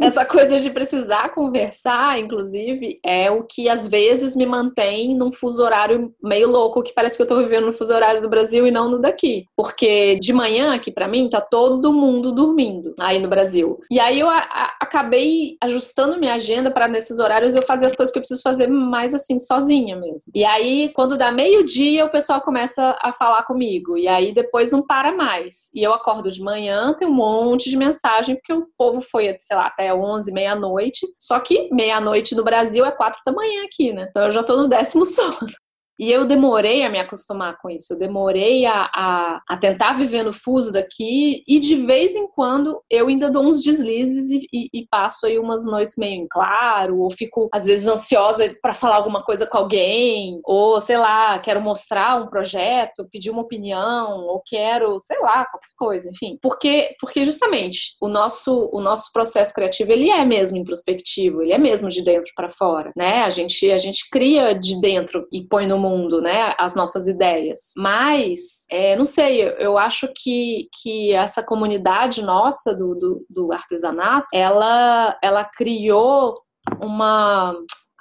essa coisa de precisar conversar, inclusive, é o que às vezes me mantém num fuso horário meio louco, que parece que eu tô vivendo no fuso horário do Brasil e não no daqui. Porque de manhã aqui para mim tá todo mundo dormindo aí no Brasil. E aí eu a, a, acabei ajustando minha agenda para nesses horários eu fazer as coisas que eu preciso fazer mais assim sozinha mesmo. E aí quando dá meio-dia o pessoal começa a falar comigo e aí depois não para mais. E eu acordo de manhã, tem um monte de mensagem porque o povo foi, sei lá, até 11, meia-noite. Só que meia-noite no Brasil é quatro da manhã aqui, né? Então eu já tô no décimo sono. E eu demorei a me acostumar com isso, eu demorei a, a, a, tentar viver no fuso daqui, e de vez em quando eu ainda dou uns deslizes e, e, e passo aí umas noites meio em claro, ou fico às vezes ansiosa para falar alguma coisa com alguém, ou sei lá, quero mostrar um projeto, pedir uma opinião, ou quero, sei lá, qualquer coisa, enfim. Porque, porque justamente o nosso, o nosso processo criativo ele é mesmo introspectivo, ele é mesmo de dentro para fora, né? A gente, a gente cria de dentro e põe no mundo, né? As nossas ideias. Mas, é, não sei, eu acho que, que essa comunidade nossa do, do, do artesanato, ela, ela criou uma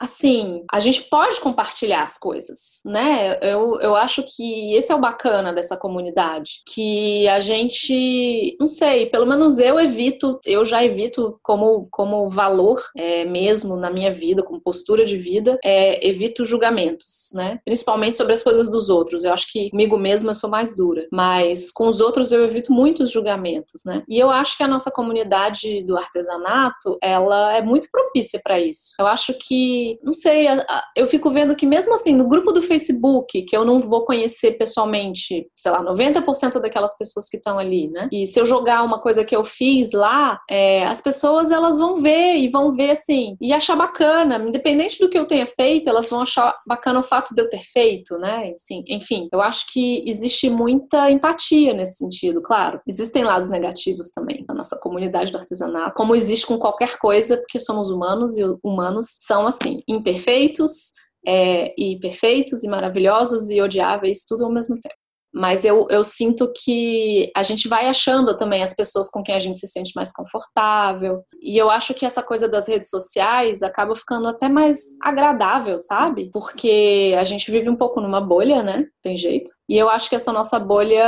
assim, a gente pode compartilhar as coisas, né? Eu, eu acho que esse é o bacana dessa comunidade, que a gente, não sei, pelo menos eu evito, eu já evito como, como valor é, mesmo na minha vida, como postura de vida, é, evito julgamentos, né? Principalmente sobre as coisas dos outros. Eu acho que comigo mesma eu sou mais dura, mas com os outros eu evito muitos julgamentos, né? E eu acho que a nossa comunidade do artesanato, ela é muito propícia para isso. Eu acho que não sei, eu fico vendo que mesmo assim, no grupo do Facebook, que eu não vou conhecer pessoalmente, sei lá, 90% daquelas pessoas que estão ali, né? E se eu jogar uma coisa que eu fiz lá, é, as pessoas elas vão ver e vão ver assim, e achar bacana, independente do que eu tenha feito, elas vão achar bacana o fato de eu ter feito, né? Assim, enfim, eu acho que existe muita empatia nesse sentido, claro. Existem lados negativos também na nossa comunidade do artesanato, como existe com qualquer coisa, porque somos humanos e humanos são imperfeitos, é, e perfeitos, e maravilhosos, e odiáveis, tudo ao mesmo tempo. Mas eu, eu sinto que a gente vai achando também as pessoas com quem a gente se sente mais confortável. E eu acho que essa coisa das redes sociais acaba ficando até mais agradável, sabe? Porque a gente vive um pouco numa bolha, né? Tem jeito. E eu acho que essa nossa bolha,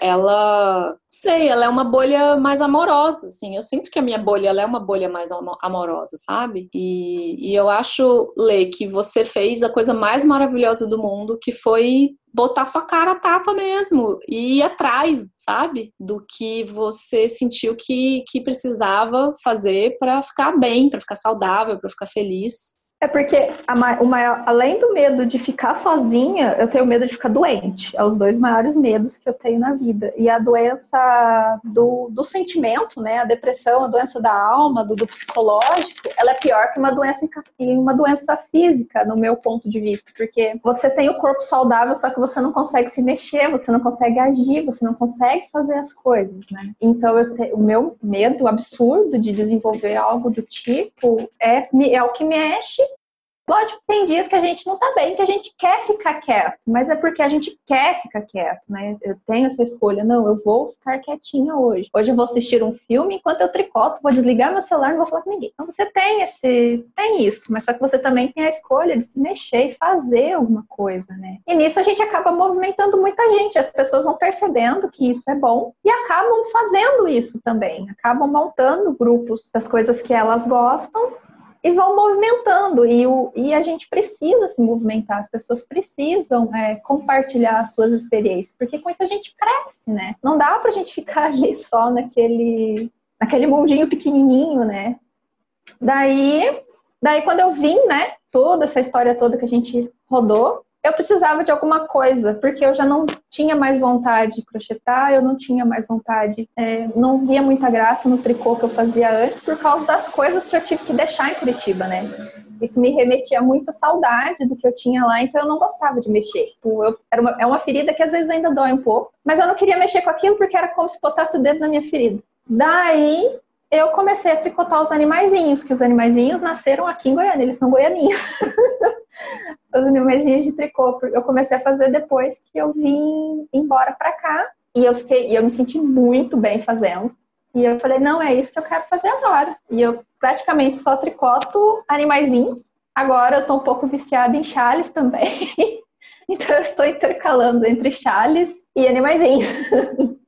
ela sei, ela é uma bolha mais amorosa, assim. Eu sinto que a minha bolha ela é uma bolha mais amorosa, sabe? E, e eu acho, Lê, que você fez a coisa mais maravilhosa do mundo, que foi botar sua cara a tapa mesmo e ir atrás, sabe? Do que você sentiu que, que precisava fazer para ficar bem, para ficar saudável, para ficar feliz. É porque a, o maior, além do medo de ficar sozinha, eu tenho medo de ficar doente. É os dois maiores medos que eu tenho na vida. E a doença do, do sentimento, né? A depressão, a doença da alma, do, do psicológico, ela é pior que uma doença uma doença física, no meu ponto de vista, porque você tem o corpo saudável, só que você não consegue se mexer, você não consegue agir, você não consegue fazer as coisas, né? Então te, o meu medo absurdo de desenvolver algo do tipo é, é o que mexe Lógico que tem dias que a gente não tá bem, que a gente quer ficar quieto, mas é porque a gente quer ficar quieto, né? Eu tenho essa escolha, não, eu vou ficar quietinha hoje. Hoje eu vou assistir um filme enquanto eu tricoto, vou desligar meu celular, não vou falar com ninguém. Então você tem esse, tem isso, mas só que você também tem a escolha de se mexer e fazer alguma coisa, né? E nisso a gente acaba movimentando muita gente, as pessoas vão percebendo que isso é bom e acabam fazendo isso também, acabam montando grupos das coisas que elas gostam e vão movimentando. E, o, e a gente precisa se movimentar, as pessoas precisam é, compartilhar as suas experiências, porque com isso a gente cresce, né? Não dá pra gente ficar ali só naquele, naquele mundinho pequenininho, né? Daí, daí quando eu vim, né, toda essa história toda que a gente rodou, eu precisava de alguma coisa, porque eu já não tinha mais vontade de crochetar, eu não tinha mais vontade, é, não via muita graça no tricô que eu fazia antes, por causa das coisas que eu tive que deixar em Curitiba, né? Isso me remetia a muita saudade do que eu tinha lá, então eu não gostava de mexer. Tipo, eu, era uma, é uma ferida que às vezes ainda dói um pouco, mas eu não queria mexer com aquilo porque era como se botasse o dedo na minha ferida. Daí eu comecei a tricotar os animaizinhos, que os animaizinhos nasceram aqui em Goiânia, eles são goianinhos. os animaizinhos de tricô. Eu comecei a fazer depois que eu vim embora para cá e eu fiquei, eu me senti muito bem fazendo. E eu falei, não, é isso que eu quero fazer agora. E eu praticamente só tricoto animaizinhos. Agora eu tô um pouco viciada em chales também. então eu estou intercalando entre chales e animaizinhos.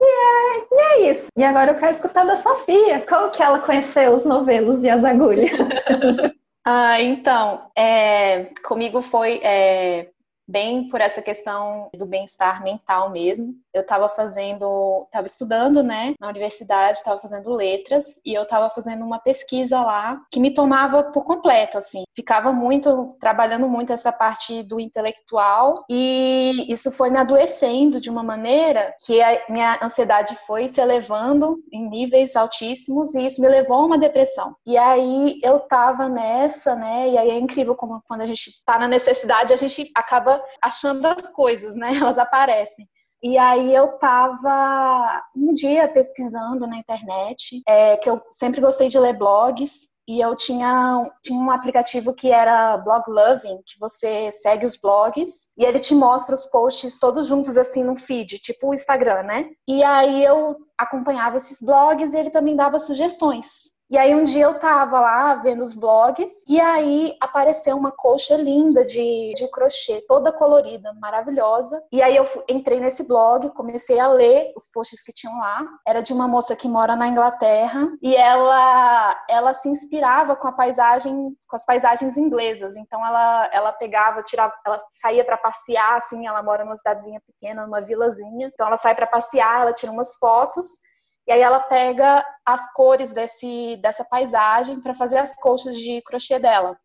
E é, e é, isso. E agora eu quero escutar da Sofia. Como que ela conheceu os novelos e as agulhas? ah, então, é, comigo foi é, bem por essa questão do bem-estar mental mesmo. Eu estava fazendo, estava estudando, né, na universidade, estava fazendo letras e eu estava fazendo uma pesquisa lá que me tomava por completo, assim. Ficava muito trabalhando muito essa parte do intelectual e isso foi me adoecendo de uma maneira que a minha ansiedade foi se elevando em níveis altíssimos e isso me levou a uma depressão. E aí eu tava nessa, né, e aí é incrível como quando a gente tá na necessidade, a gente acaba achando as coisas, né? Elas aparecem. E aí eu tava um dia pesquisando na internet, é, que eu sempre gostei de ler blogs, e eu tinha, tinha um aplicativo que era Blog Loving, que você segue os blogs e ele te mostra os posts todos juntos assim no feed, tipo o Instagram, né? E aí eu acompanhava esses blogs e ele também dava sugestões. E aí um dia eu tava lá vendo os blogs e aí apareceu uma colcha linda de, de crochê, toda colorida, maravilhosa. E aí eu entrei nesse blog, comecei a ler os posts que tinham lá. Era de uma moça que mora na Inglaterra e ela ela se inspirava com a paisagem, com as paisagens inglesas. Então ela ela pegava, tirava, ela saía para passear assim, ela mora numa cidadezinha pequena, numa vilazinha. Então ela sai para passear, ela tira umas fotos e aí ela pega as cores desse, dessa paisagem para fazer as colchas de crochê dela.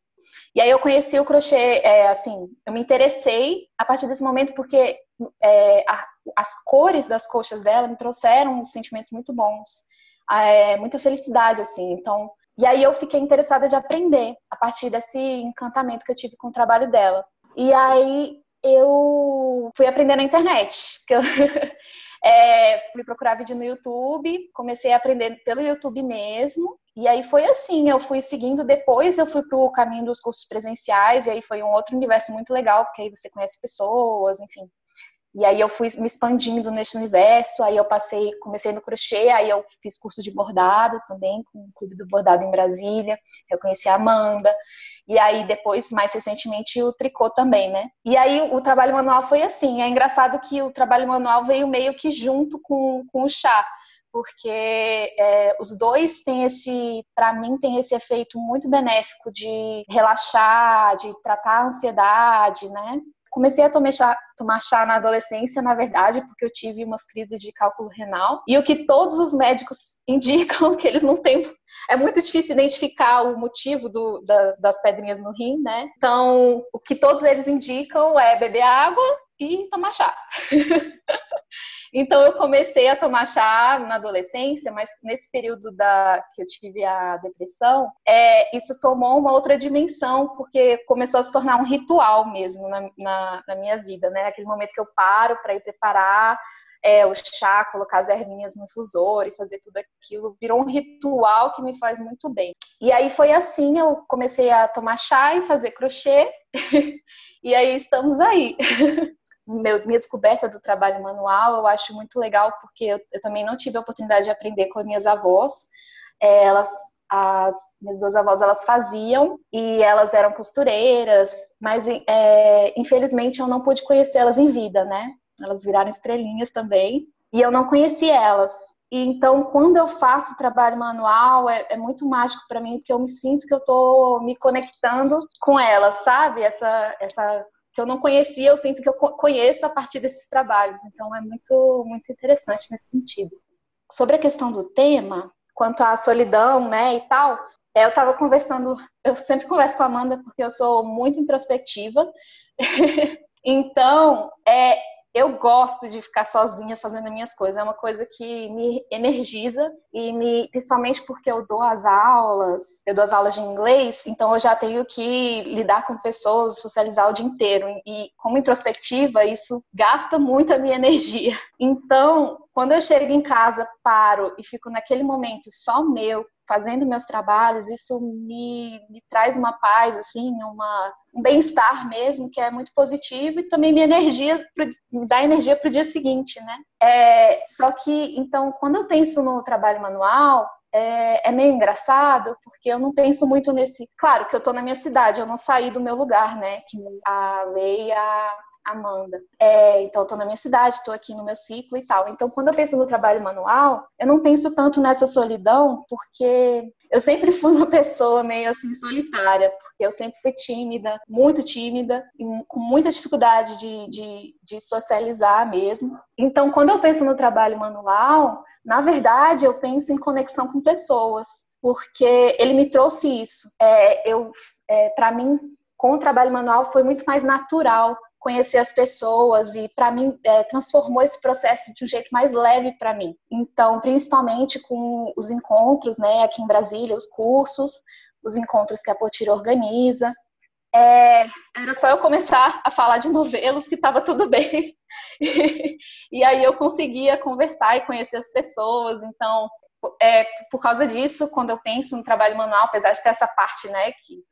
E aí eu conheci o crochê, é, assim, eu me interessei a partir desse momento porque é, a, as cores das colchas dela me trouxeram sentimentos muito bons, é, muita felicidade, assim. Então, e aí eu fiquei interessada de aprender a partir desse encantamento que eu tive com o trabalho dela. E aí eu fui aprender na internet, eu É, fui procurar vídeo no YouTube, comecei a aprender pelo YouTube mesmo. E aí foi assim, eu fui seguindo. Depois eu fui para o caminho dos cursos presenciais, e aí foi um outro universo muito legal, porque aí você conhece pessoas, enfim. E aí eu fui me expandindo nesse universo, aí eu passei, comecei no crochê, aí eu fiz curso de bordado também, com o Clube do Bordado em Brasília, eu conheci a Amanda, e aí depois, mais recentemente, o tricô também, né? E aí o trabalho manual foi assim, é engraçado que o trabalho manual veio meio que junto com, com o chá, porque é, os dois têm esse, para mim, tem esse efeito muito benéfico de relaxar, de tratar a ansiedade, né? Comecei a tomar chá, tomar chá na adolescência, na verdade, porque eu tive umas crises de cálculo renal. E o que todos os médicos indicam que eles não têm. É muito difícil identificar o motivo do, da, das pedrinhas no rim, né? Então, o que todos eles indicam é beber água e tomar chá. Então eu comecei a tomar chá na adolescência, mas nesse período da que eu tive a depressão, é, isso tomou uma outra dimensão, porque começou a se tornar um ritual mesmo na, na, na minha vida, né? Aquele momento que eu paro para ir preparar é, o chá, colocar as ervinhas no infusor e fazer tudo aquilo, virou um ritual que me faz muito bem. E aí foi assim, eu comecei a tomar chá e fazer crochê, e aí estamos aí. meu, minha descoberta do trabalho manual eu acho muito legal porque eu, eu também não tive a oportunidade de aprender com as minhas avós. É, elas, as minhas duas avós, elas faziam e elas eram costureiras, mas é, infelizmente eu não pude conhecê-las em vida, né? Elas viraram estrelinhas também e eu não conheci elas. E então, quando eu faço trabalho manual, é, é muito mágico para mim, porque eu me sinto que eu estou me conectando com elas, sabe? Essa, essa que eu não conhecia, eu sinto que eu conheço a partir desses trabalhos. Então é muito, muito interessante nesse sentido. Sobre a questão do tema, quanto à solidão, né, e tal, é, eu estava conversando, eu sempre converso com a Amanda porque eu sou muito introspectiva. então, é, eu gosto de ficar sozinha fazendo minhas coisas. É uma coisa que me energiza e me, principalmente porque eu dou as aulas, eu dou as aulas de inglês, então eu já tenho que lidar com pessoas, socializar o dia inteiro. E como introspectiva, isso gasta muito a minha energia. Então, quando eu chego em casa, paro e fico naquele momento só meu, fazendo meus trabalhos, isso me, me traz uma paz, assim, uma, um bem-estar mesmo, que é muito positivo e também me energia, me dá energia para o dia seguinte, né? É, só que, então, quando eu penso no trabalho manual, é, é, meio engraçado, porque eu não penso muito nesse. Claro que eu tô na minha cidade, eu não saí do meu lugar, né? Que a lei, a, Amanda. É, então, eu tô na minha cidade, estou aqui no meu ciclo e tal. Então, quando eu penso no trabalho manual, eu não penso tanto nessa solidão, porque eu sempre fui uma pessoa meio assim solitária, porque eu sempre fui tímida, muito tímida, e com muita dificuldade de, de, de socializar mesmo. Então, quando eu penso no trabalho manual, na verdade, eu penso em conexão com pessoas, porque ele me trouxe isso. É, eu, é, para mim, com o trabalho manual foi muito mais natural conhecer as pessoas e para mim é, transformou esse processo de um jeito mais leve para mim. Então, principalmente com os encontros, né, aqui em Brasília, os cursos, os encontros que a Potira organiza. É, era só eu começar a falar de novelos que estava tudo bem. E, e, aí eu conseguia conversar e conhecer as pessoas. Então, é, por causa disso, quando eu penso no trabalho manual, apesar de ter essa parte, né, que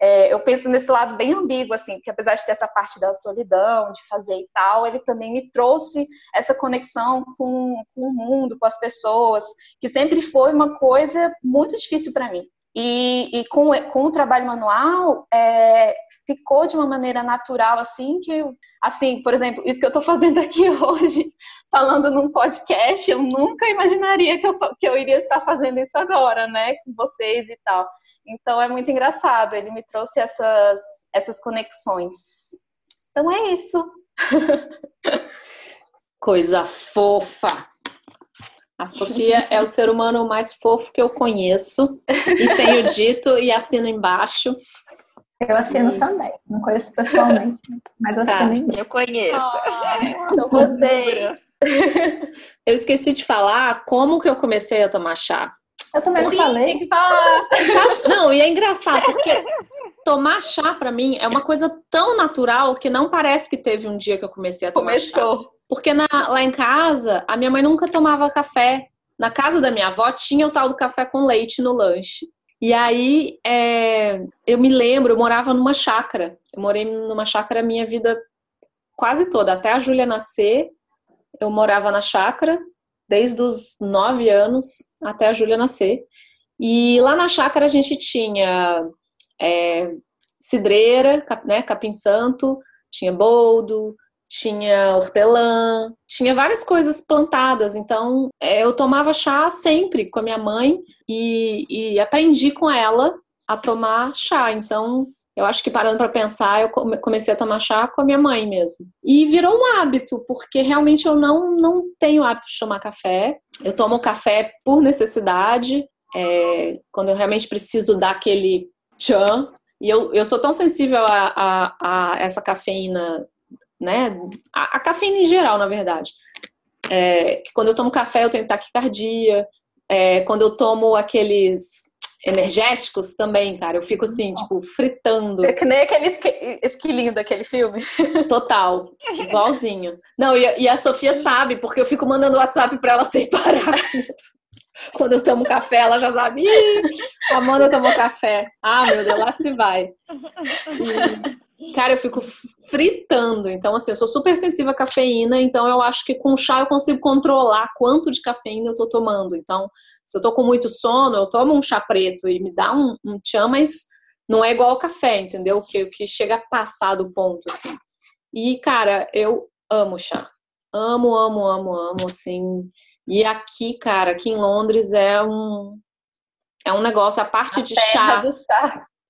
é, eu penso nesse lado bem ambíguo, assim, que apesar de ter essa parte da solidão, de fazer e tal, ele também me trouxe essa conexão com, com o mundo, com as pessoas, que sempre foi uma coisa muito difícil para mim. E, e, com, com o trabalho manual, é, ficou de uma maneira natural, assim, que, assim, por exemplo, isso que eu estou fazendo aqui hoje, falando num podcast, eu nunca imaginaria que eu, que eu iria estar fazendo isso agora, né, com vocês e tal. Então é muito engraçado, ele me trouxe essas, essas conexões. Então é isso. Coisa fofa. A Sofia é o ser humano mais fofo que eu conheço e tenho dito e assino embaixo. Eu assino e... também, não conheço pessoalmente, mas tá. assino embaixo. Eu conheço. Oh, então gostei. Eu esqueci de falar como que eu comecei a tomar chá. Eu também não Sim, falei. Tem que falar. Não, e é engraçado, porque tomar chá para mim é uma coisa tão natural que não parece que teve um dia que eu comecei a tomar Começou. chá. Porque na, lá em casa, a minha mãe nunca tomava café. Na casa da minha avó tinha o tal do café com leite no lanche. E aí, é, eu me lembro, eu morava numa chácara. Eu morei numa chácara a minha vida quase toda. Até a Júlia nascer, eu morava na chácara desde os nove anos até a Júlia nascer. E lá na chácara a gente tinha é, cidreira, né, capim santo, tinha boldo, tinha hortelã, tinha várias coisas plantadas. Então é, eu tomava chá sempre com a minha mãe e, e aprendi com ela a tomar chá. Então Eu acho que parando para pensar, eu comecei a tomar chá com a minha mãe mesmo. E virou um hábito, porque realmente eu não, não tenho hábito de tomar café. Eu tomo café por necessidade, é, quando eu realmente preciso dar aquele tchan. E eu, eu sou tão sensível a, a, a essa cafeína, né? A, a, cafeína em geral, na verdade. É, que quando eu tomo café, eu tenho taquicardia. É, quando eu tomo aqueles energéticos também, cara. Eu fico assim, tipo, fritando. É que nem aquele esquilinho daquele filme. Total, igualzinho. Não, e, e, a Sofia sabe, porque eu fico mandando WhatsApp pra ela sem parar. Quando eu tomo café, ela já sabe. Ih, Amanda tomou café. Ah, meu Deus, lá se vai. E, cara, eu fico fritando. Então, assim, eu sou super sensível à cafeína. Então, eu acho que com chá eu consigo controlar quanto de cafeína eu tô tomando. Então, se eu tô com muito sono, eu tomo um chá preto e me dá um, um tchan, mas não é igual ao café, entendeu? Que, que chega a passar do ponto, assim. E, cara, eu amo chá. Amo, amo, amo, amo, assim. E aqui, cara, aqui em Londres é um é um negócio, a parte a de chá.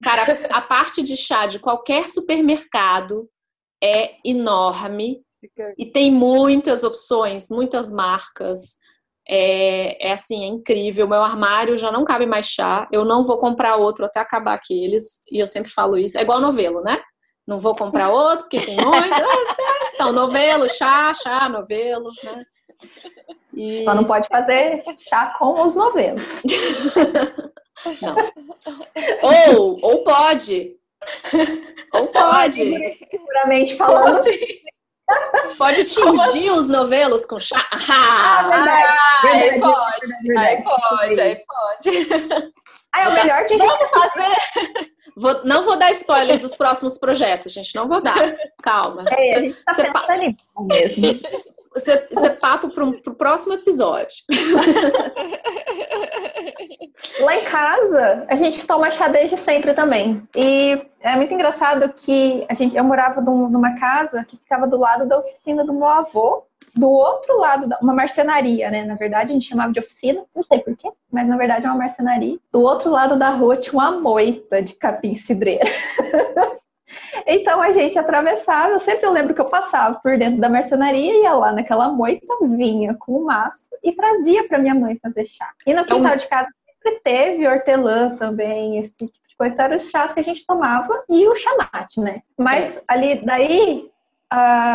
Cara, a parte de chá de qualquer supermercado é enorme e tem muitas opções, muitas marcas. É, é assim, é incrível. Meu armário já não cabe mais chá. Eu não vou comprar outro até acabar aqueles. E eu sempre falo isso. É igual novelo, né? Não vou comprar outro, porque tem muito. então, novelo, chá, chá, novelo, né? E... Só não pode fazer chá com os novelos. não. Ou, ou pode. Ou pode. Puramente falando. Assim? Pode tingir os novelos com chá? Ah, verdade. Ah, verdade, aí pode, verdade, aí pode, aí pode. Ah, é o melhor de Vamos fazer. Vou, não vou dar spoiler dos próximos projetos, gente. Não vou dar. Calma. É, você, a gente tá você, pa... mesmo. Você, você papo para o próximo episódio. Lá em casa, a gente toma chá desde sempre também. E é muito engraçado que a gente, eu morava numa casa que ficava do lado da oficina do meu avô, do outro lado, uma marcenaria, né? Na verdade, a gente chamava de oficina, não sei porquê, mas na verdade é uma marcenaria. Do outro lado da rua tinha uma moita de capim cidreira. Então a gente atravessava, eu sempre lembro que eu passava por dentro da marcenaria, ia lá naquela moita, vinha com o maço e trazia para minha mãe fazer chá. E no quintal de casa sempre teve hortelã também, esse tipo de coisa. Então, eram os chás que a gente tomava e o chamate, né? Mas é. ali, daí,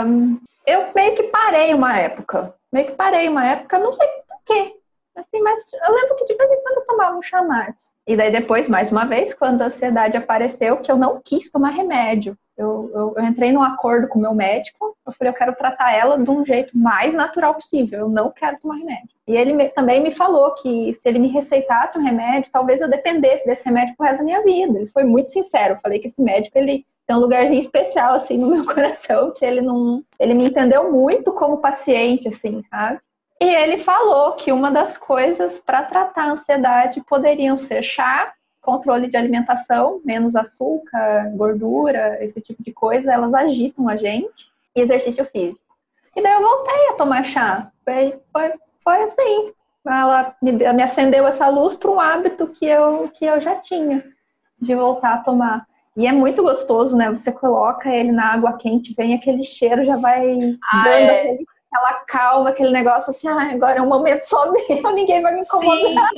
um, eu meio que parei uma época. Meio que parei uma época, não sei por quê. Assim, mas eu lembro que de vez em quando eu tomava um chamate. E daí depois, mais uma vez, quando a ansiedade apareceu, que eu não quis tomar remédio. Eu, eu, eu, entrei num acordo com o meu médico, eu falei, eu quero tratar ela de um jeito mais natural possível, eu não quero tomar remédio. E ele me, também me falou que se ele me receitasse um remédio, talvez eu dependesse desse remédio pro resto da minha vida. Ele foi muito sincero, eu falei que esse médico, ele tem um lugarzinho especial, assim, no meu coração, que ele não... Ele me entendeu muito como paciente, assim, sabe? E ele falou que uma das coisas para tratar a ansiedade poderiam ser chá, controle de alimentação, menos açúcar, gordura, esse tipo de coisa, elas agitam a gente, e exercício físico. E daí eu voltei a tomar chá. Foi, foi, foi assim. Ela me, me acendeu essa luz para um hábito que eu, que eu já tinha, de voltar a tomar. E é muito gostoso, né? Você coloca ele na água quente, vem aquele cheiro, já vai ah, dando é. aquele aquela calma, aquele negócio assim, ah, agora é um momento só meu, ninguém vai me incomodar.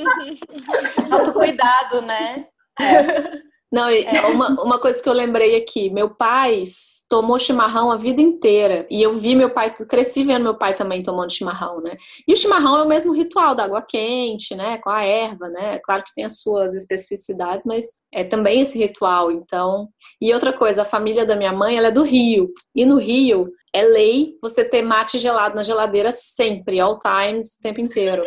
Autocuidado, né? É. Não, é. uma, uma coisa que eu lembrei aqui, meu pai tomou chimarrão a vida inteira. E eu vi meu pai, cresci vendo meu pai também tomando chimarrão, né? E o chimarrão é o mesmo ritual da água quente, né? Com a erva, né? Claro que tem as suas especificidades, mas é também esse ritual. Então, e outra coisa, a família da minha mãe, ela é do Rio. E no Rio é lei você ter mate gelado na geladeira sempre, all times, o tempo inteiro.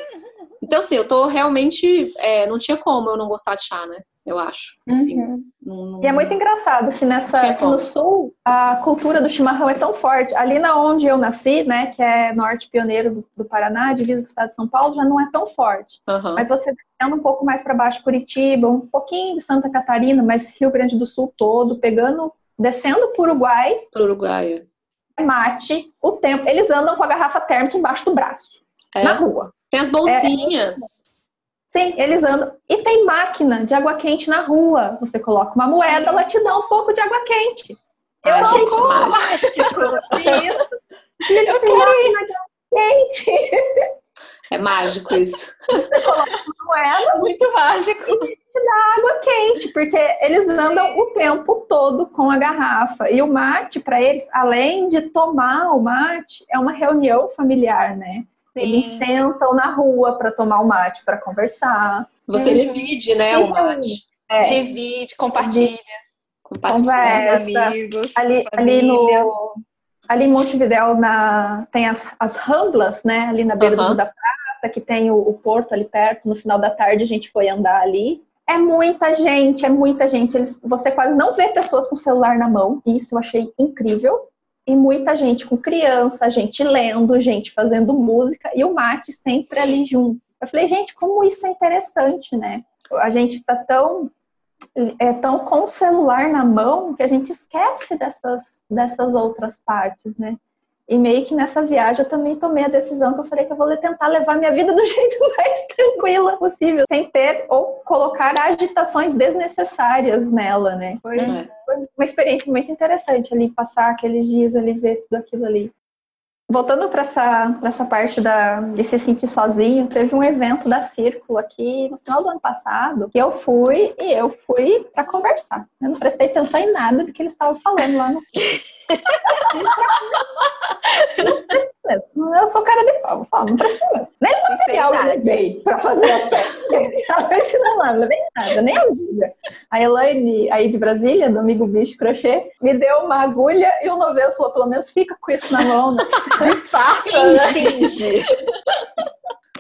Então, assim, eu tô realmente. É, não tinha como eu não gostar de chá, né? Eu acho. Assim, uhum. não, não... E é muito engraçado que nessa aqui no sul a cultura do chimarrão é tão forte. Ali na onde eu nasci, né, que é norte pioneiro do, do Paraná, divisa do estado de São Paulo, já não é tão forte. Uhum. Mas você descendo um pouco mais para baixo, Curitiba, um pouquinho de Santa Catarina, mas Rio Grande do Sul todo, pegando, descendo para o Uruguai. Para Uruguai. É mate o tempo. Eles andam com a garrafa térmica embaixo do braço, é. na rua. Tem as bolsinhas. Sim, eles andam. E tem máquina de água quente na rua. Você coloca uma moeda, ela te dá um pouco de água quente. Eu ah, achei isso mágico. Isso. Eu quero isso. Quente. É mágico isso. Você coloca uma moeda. Muito mágico. E te dá água quente, porque eles andam o tempo todo com a garrafa. E o mate, para eles, além de tomar o mate, é uma reunião familiar, né? Sim. Eles sentam na rua para tomar o mate, para conversar. Você divide, né, o mate. É. Divide, compartilha. Compartilha. Conversa. Amigos, ali, ali no ali em Montevidéu na, tem as, as ramblas, né? Ali na beira uhum. do da Prata, que tem o, o, porto ali perto. No final da tarde a gente foi andar ali. É muita gente, é muita gente. Eles, você quase não vê pessoas com celular na mão. Isso eu achei incrível e muita gente com criança, gente lendo, gente fazendo música e o mate sempre ali junto. Eu falei, gente, como isso é interessante, né? A gente tá tão é tão com o celular na mão que a gente esquece dessas dessas outras partes, né? E meio que nessa viagem eu também tomei a decisão que eu falei que eu vou tentar levar minha vida do jeito mais tranquila possível, sem ter ou colocar agitações desnessárias nela, né? Foi, é. foi uma experiência muito interessante ali, passar aqueles dias ali, ver tudo aquilo ali. Voltando para essa, essa parte da, de se sentir sozinho, teve um evento da Círculo aqui no final do ano passado que eu fui e eu fui para conversar. Eu não prestei atenção em nada do que eles estavam falando lá no. Eu sou cara de pau, falar, não precisa. Nem o material eu levei pra fazer as peças. Ela não levei nada, nem agulha. A Elaine, aí de Brasília, do amigo bicho crochê, me deu uma agulha e o novelo falou: pelo menos fica com isso na mão. Né? Disfarça, né?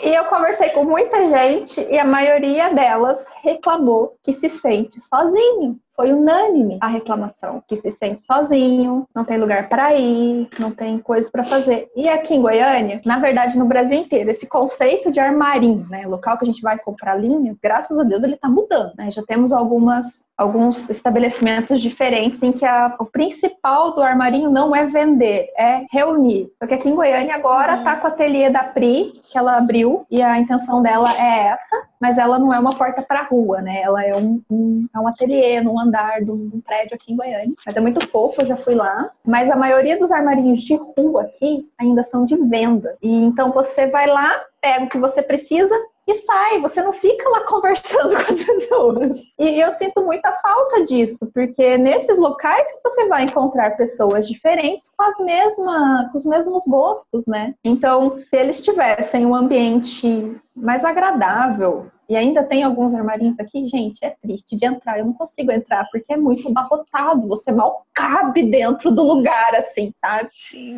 E eu conversei com muita gente e a maioria delas reclamou que se sente sozinho foi unânime a reclamação, que se sente sozinho, não tem lugar para ir, não tem coisas para fazer. E aqui em Goiânia, na verdade no Brasil inteiro, esse conceito de armarim, né, local que a gente vai comprar linhas, graças a Deus ele está mudando, né? Já temos algumas alguns estabelecimentos diferentes em que a, o principal do armarinho não é vender, é reunir. Só que aqui em Goiânia agora está com o ateliê da Pri, que ela abriu, e a intenção dela é essa, mas ela não é uma porta para rua, né? Ela é um, um, é um ateliê num andar de um, prédio aqui em Goiânia. Mas é muito fofo, eu já fui lá. Mas a maioria dos armarinhos de rua aqui ainda são de venda. E então você vai lá, pega o que você precisa, e sai, você não fica lá conversando com as pessoas. E eu sinto muita falta disso, porque nesses locais que você vai encontrar pessoas diferentes com as mesmas, com os mesmos gostos, né? Então, se eles tivessem um ambiente mais agradável, e ainda tem alguns armarinhos aqui, gente, é triste de entrar. Eu não consigo entrar porque é muito abarrotado. Você mal cabe dentro do lugar, assim, sabe?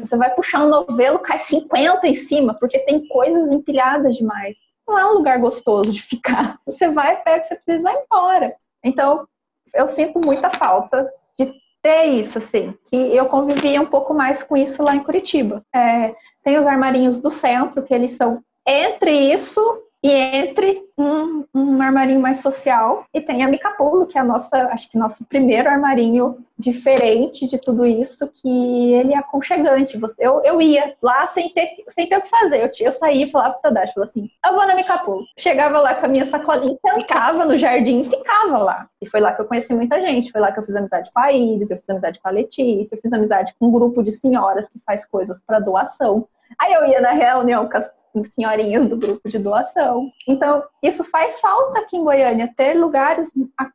Você vai puxar um novelo, cai 50 em cima, porque tem coisas empilhadas demais não é um lugar gostoso de ficar. Você vai, pega o que você precisa e vai embora. Então, eu sinto muita falta de ter isso, assim, que eu convivia um pouco mais com isso lá em Curitiba. É, tem os armarinhos do centro, que eles são entre isso e entre um, um armarinho mais social e tem a Micapulo, que é a nossa, acho que nosso primeiro armarinho diferente de tudo isso, que ele é aconchegante. Você, eu, eu ia lá sem ter, sem ter o que fazer. Eu, eu saía e falava pro Tadashi, falava assim, eu vou na Micapulo. Chegava lá com a minha sacolinha, sentava no jardim e ficava lá. E foi lá que eu conheci muita gente. Foi lá que eu fiz amizade com a Iris, eu fiz amizade com a Letícia, eu fiz amizade com um grupo de senhoras que faz coisas para doação. Aí eu ia na reunião com as senhorinhas do grupo de doação. Então, isso faz falta aqui em Goiânia, ter lugares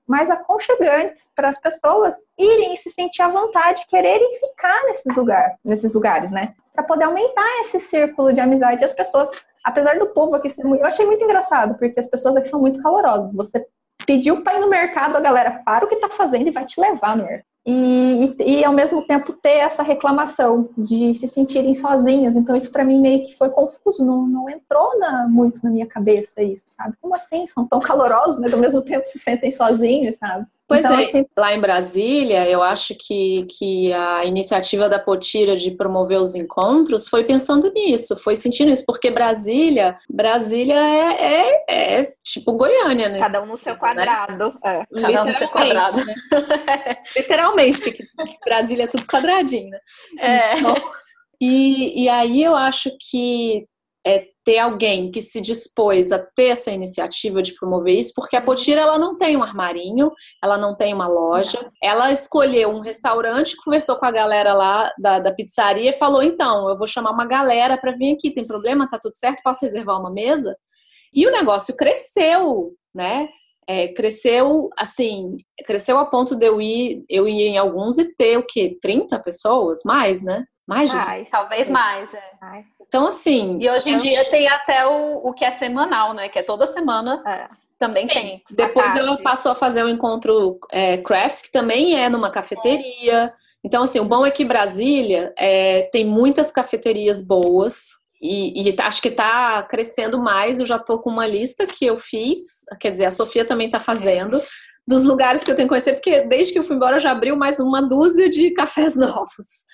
mais aconchegantes para as pessoas irem se sentir à vontade, quererem ficar nesses, lugar, nesses lugares, né? Para poder aumentar esse círculo de amizade. As pessoas, apesar do povo aqui ser muito. Eu achei muito engraçado, porque as pessoas aqui são muito calorosas. Você pediu para ir no mercado, a galera para o que está fazendo e vai te levar no mercado e, e, e, ao mesmo tempo ter essa reclamação de se sentirem sozinhas. Então isso para mim meio que foi confuso, não, não entrou na, muito na minha cabeça isso, sabe? Como assim? São tão calorosos, mas ao mesmo tempo se sentem sozinhos, sabe? Pois então, é, assim... lá em Brasília, eu acho que, que a iniciativa da Potira de promover os encontros foi pensando nisso, foi sentindo isso, porque Brasília, Brasília é, é, é tipo Goiânia, né? Cada um no seu né? quadrado. Né? É. Cada um no seu quadrado. Né? Literalmente, porque Brasília é tudo quadradinho, né? É. Então, e, e aí eu acho que é, ter alguém que se dispôs a ter essa iniciativa de promover isso, porque a Potira ela não tem um armarinho, ela não tem uma loja, ela escolheu um restaurante, conversou com a galera lá da, da pizzaria e falou: então, eu vou chamar uma galera para vir aqui, tem problema? Tá tudo certo? Posso reservar uma mesa? E o negócio cresceu, né? É, cresceu assim, cresceu a ponto de eu ir, eu ir em alguns e ter o quê? 30 pessoas? Mais, né? Mais de. Ai, talvez mais, é. Ai. Então, assim. E hoje em dia tem até o, o que é semanal, né? Que é toda semana. É. Também Sim. tem. Depois ela passou a fazer o um encontro é, craft, que também é numa cafeteria. Então, assim, o bom é que Brasília é, tem muitas cafeterias boas. E, e, acho que está crescendo mais. Eu já estou com uma lista que eu fiz, quer dizer, a Sofia também está fazendo, dos lugares que eu tenho que conhecer, porque desde que eu fui embora já abriu mais uma dúzia de cafés novos.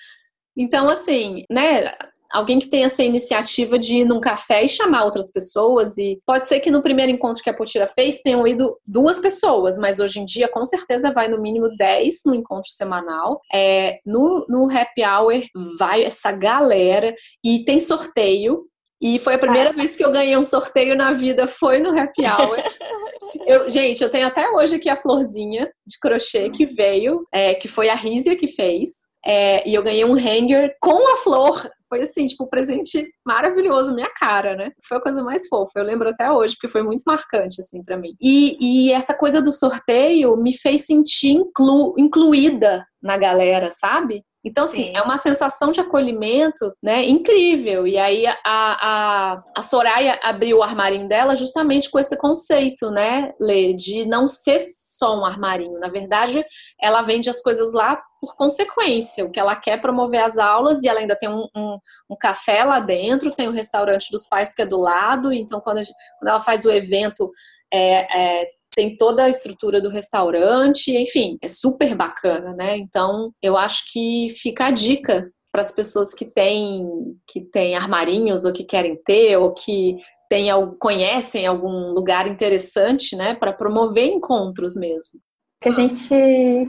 Então, assim, né? Alguém que tenha essa iniciativa de ir num café e chamar outras pessoas. E pode ser que no primeiro encontro que a Potira fez tenham ido duas pessoas, mas hoje em dia com certeza vai no mínimo 10 no encontro semanal. É, no, no happy hour vai essa galera e tem sorteio. E foi a primeira ah. vez que eu ganhei um sorteio na vida, foi no happy hour. Eu, gente, eu tenho até hoje aqui a florzinha de crochê que veio, é, que foi a Rízia que fez. É, e eu ganhei um hanger com a flor. Foi assim, tipo, um presente maravilhoso, minha cara, né? Foi a coisa mais fofa. Eu lembro até hoje, porque foi muito marcante, assim, para mim. E, e, essa coisa do sorteio me fez sentir inclu, incluída na galera, sabe? Então, assim, Sim. é uma sensação de acolhimento, né, incrível. E aí a, a, a Soraya abriu o armarinho dela justamente com esse conceito, né, Lê, de não ser só um armarinho. Na verdade, ela vende as coisas lá por consequência. O que ela quer promover as aulas e ela ainda tem um, um, um café lá dentro, tem o restaurante dos pais que é do lado. Então, quando, gente, quando ela faz o evento, é, é tem toda a estrutura do restaurante, enfim, é super bacana, né? Então, eu acho que fica a dica para as pessoas que têm que têm armarinhos ou que querem ter ou que tem, conhecem algum lugar interessante, né, para promover encontros mesmo. Que a gente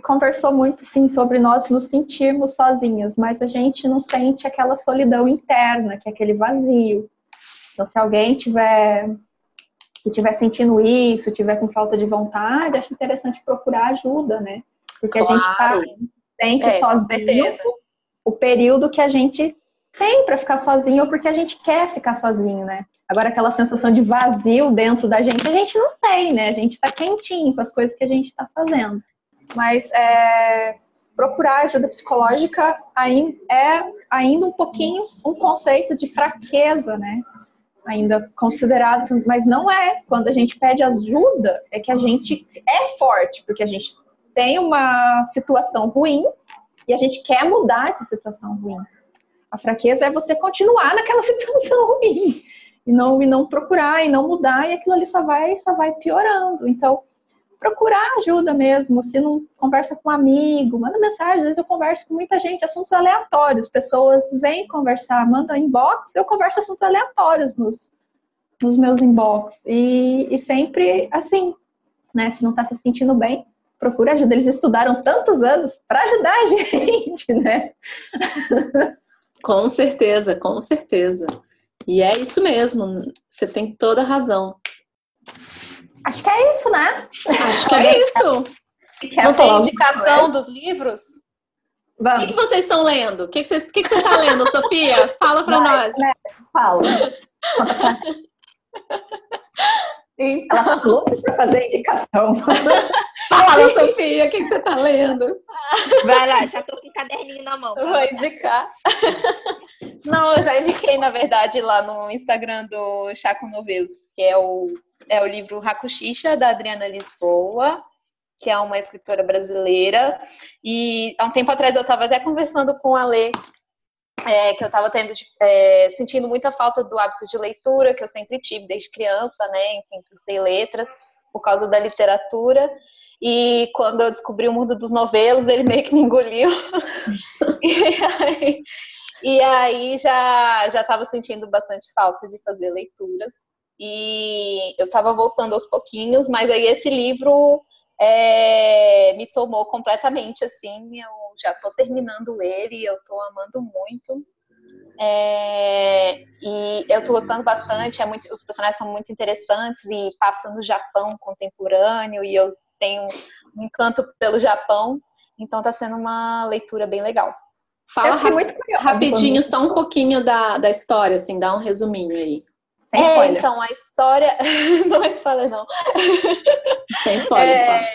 conversou muito, sim, sobre nós nos sentirmos sozinhas, mas a gente não sente aquela solidão interna, que é aquele vazio. Então, se alguém tiver que estiver sentindo isso, tiver com falta de vontade, acho interessante procurar ajuda, né? Porque claro. a gente tá, sente é, sozinho o período que a gente tem para ficar sozinho ou porque a gente quer ficar sozinho, né? Agora aquela sensação de vazio dentro da gente, a gente não tem, né? A gente está quentinho com as coisas que a gente está fazendo. Mas é, procurar ajuda psicológica é ainda um pouquinho um conceito de fraqueza, né? Ainda considerado, mas não é. Quando a gente pede ajuda, é que a gente é forte, porque a gente tem uma situação ruim e a gente quer mudar essa situação ruim. A fraqueza é você continuar naquela situação ruim e não e não procurar e não mudar e aquilo ali só vai só vai piorando. Então, procurar ajuda mesmo. Se não conversa com um amigo, manda mensagem. Às vezes eu converso com muita gente, assuntos aleatórios. Pessoas vêm conversar, mandam inbox. Eu converso assuntos aleatórios nos, nos meus inbox. E, e sempre assim, né? Se não está se sentindo bem, procura ajuda. Eles estudaram tantos anos para ajudar a gente, né? Com certeza, com certeza. E é isso mesmo. Você tem toda a razão. Acho que é isso, né? Acho que é isso. Quer Não tem indicação dos livros? Vamos. O que, que vocês estão lendo? O que, que, vocês, o que, que você está lendo, Sofia? Fala para nós. Né? Fala. Então, ela louca para fazer indicação. Fala, Sofia, o que, que você está lendo? Vai lá, já tô com o caderninho na mão. Vou indicar. Não, eu já indiquei, na verdade, lá no Instagram do Chaco Novelos, que é o é o livro Hakushisha, da Adriana Lisboa, que é uma escritora brasileira. E há um tempo atrás eu estava até conversando com a Lê, é, que eu estava tendo é, sentindo muita falta do hábito de leitura que eu sempre tive desde criança, né? Enfim, cursei letras por causa da literatura. E quando eu descobri o mundo dos novelos, ele meio que me engoliu. e aí, e aí já já estava sentindo bastante falta de fazer leituras e eu estava voltando aos pouquinhos, mas aí esse livro é, me tomou completamente assim. Eu já estou terminando ele, eu estou amando muito. É, e eu tô gostando bastante, é muito, os personagens são muito interessantes e passa no Japão contemporâneo e eu tenho um encanto pelo Japão, então tá sendo uma leitura bem legal. Fala muito rapidinho só um pouquinho da, da história, assim, dá um resuminho aí. Sem é, então, a história. não é spoiler, não. Sem spoiler, é...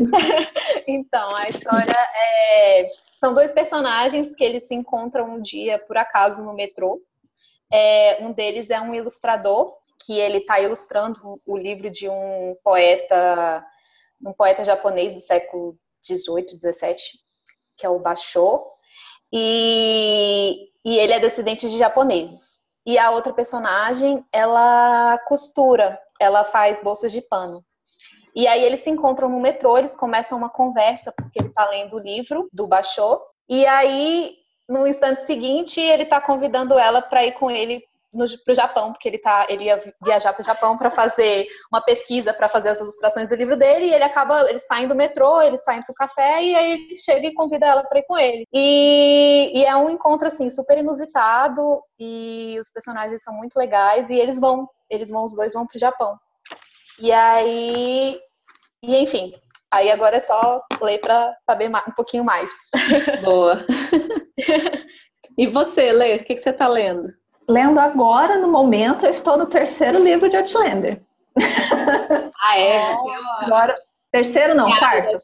Então, a história é. São dois personagens que eles se encontram um dia, por acaso, no metrô. É, um deles é um ilustrador, que ele está ilustrando o livro de um poeta, um poeta japonês do século 18, 17, que é o Basho. E, e ele é descendente de japoneses. E a outra personagem, ela costura, ela faz bolsas de pano. E aí eles se encontram no metrô, eles começam uma conversa, porque ele está lendo o livro do Bachô. E aí, no instante seguinte, ele está convidando ela para ir com ele para o Japão, porque ele, tá, ele ia viajar para o Japão para fazer uma pesquisa, para fazer as ilustrações do livro dele, e ele acaba, ele sai do metrô, ele sai para o café, e aí ele chega e convida ela para ir com ele. E, e, é um encontro, assim, super inusitado, e os personagens são muito legais, e eles vão, eles vão, os dois vão para o Japão. E aí, e enfim, aí agora é só ler para saber um pouquinho mais. Boa. e você, Lê, o que, que você está lendo? Lendo agora, no momento, eu estou no terceiro livro de Outlander. Ah, é? agora, terceiro não, quarto.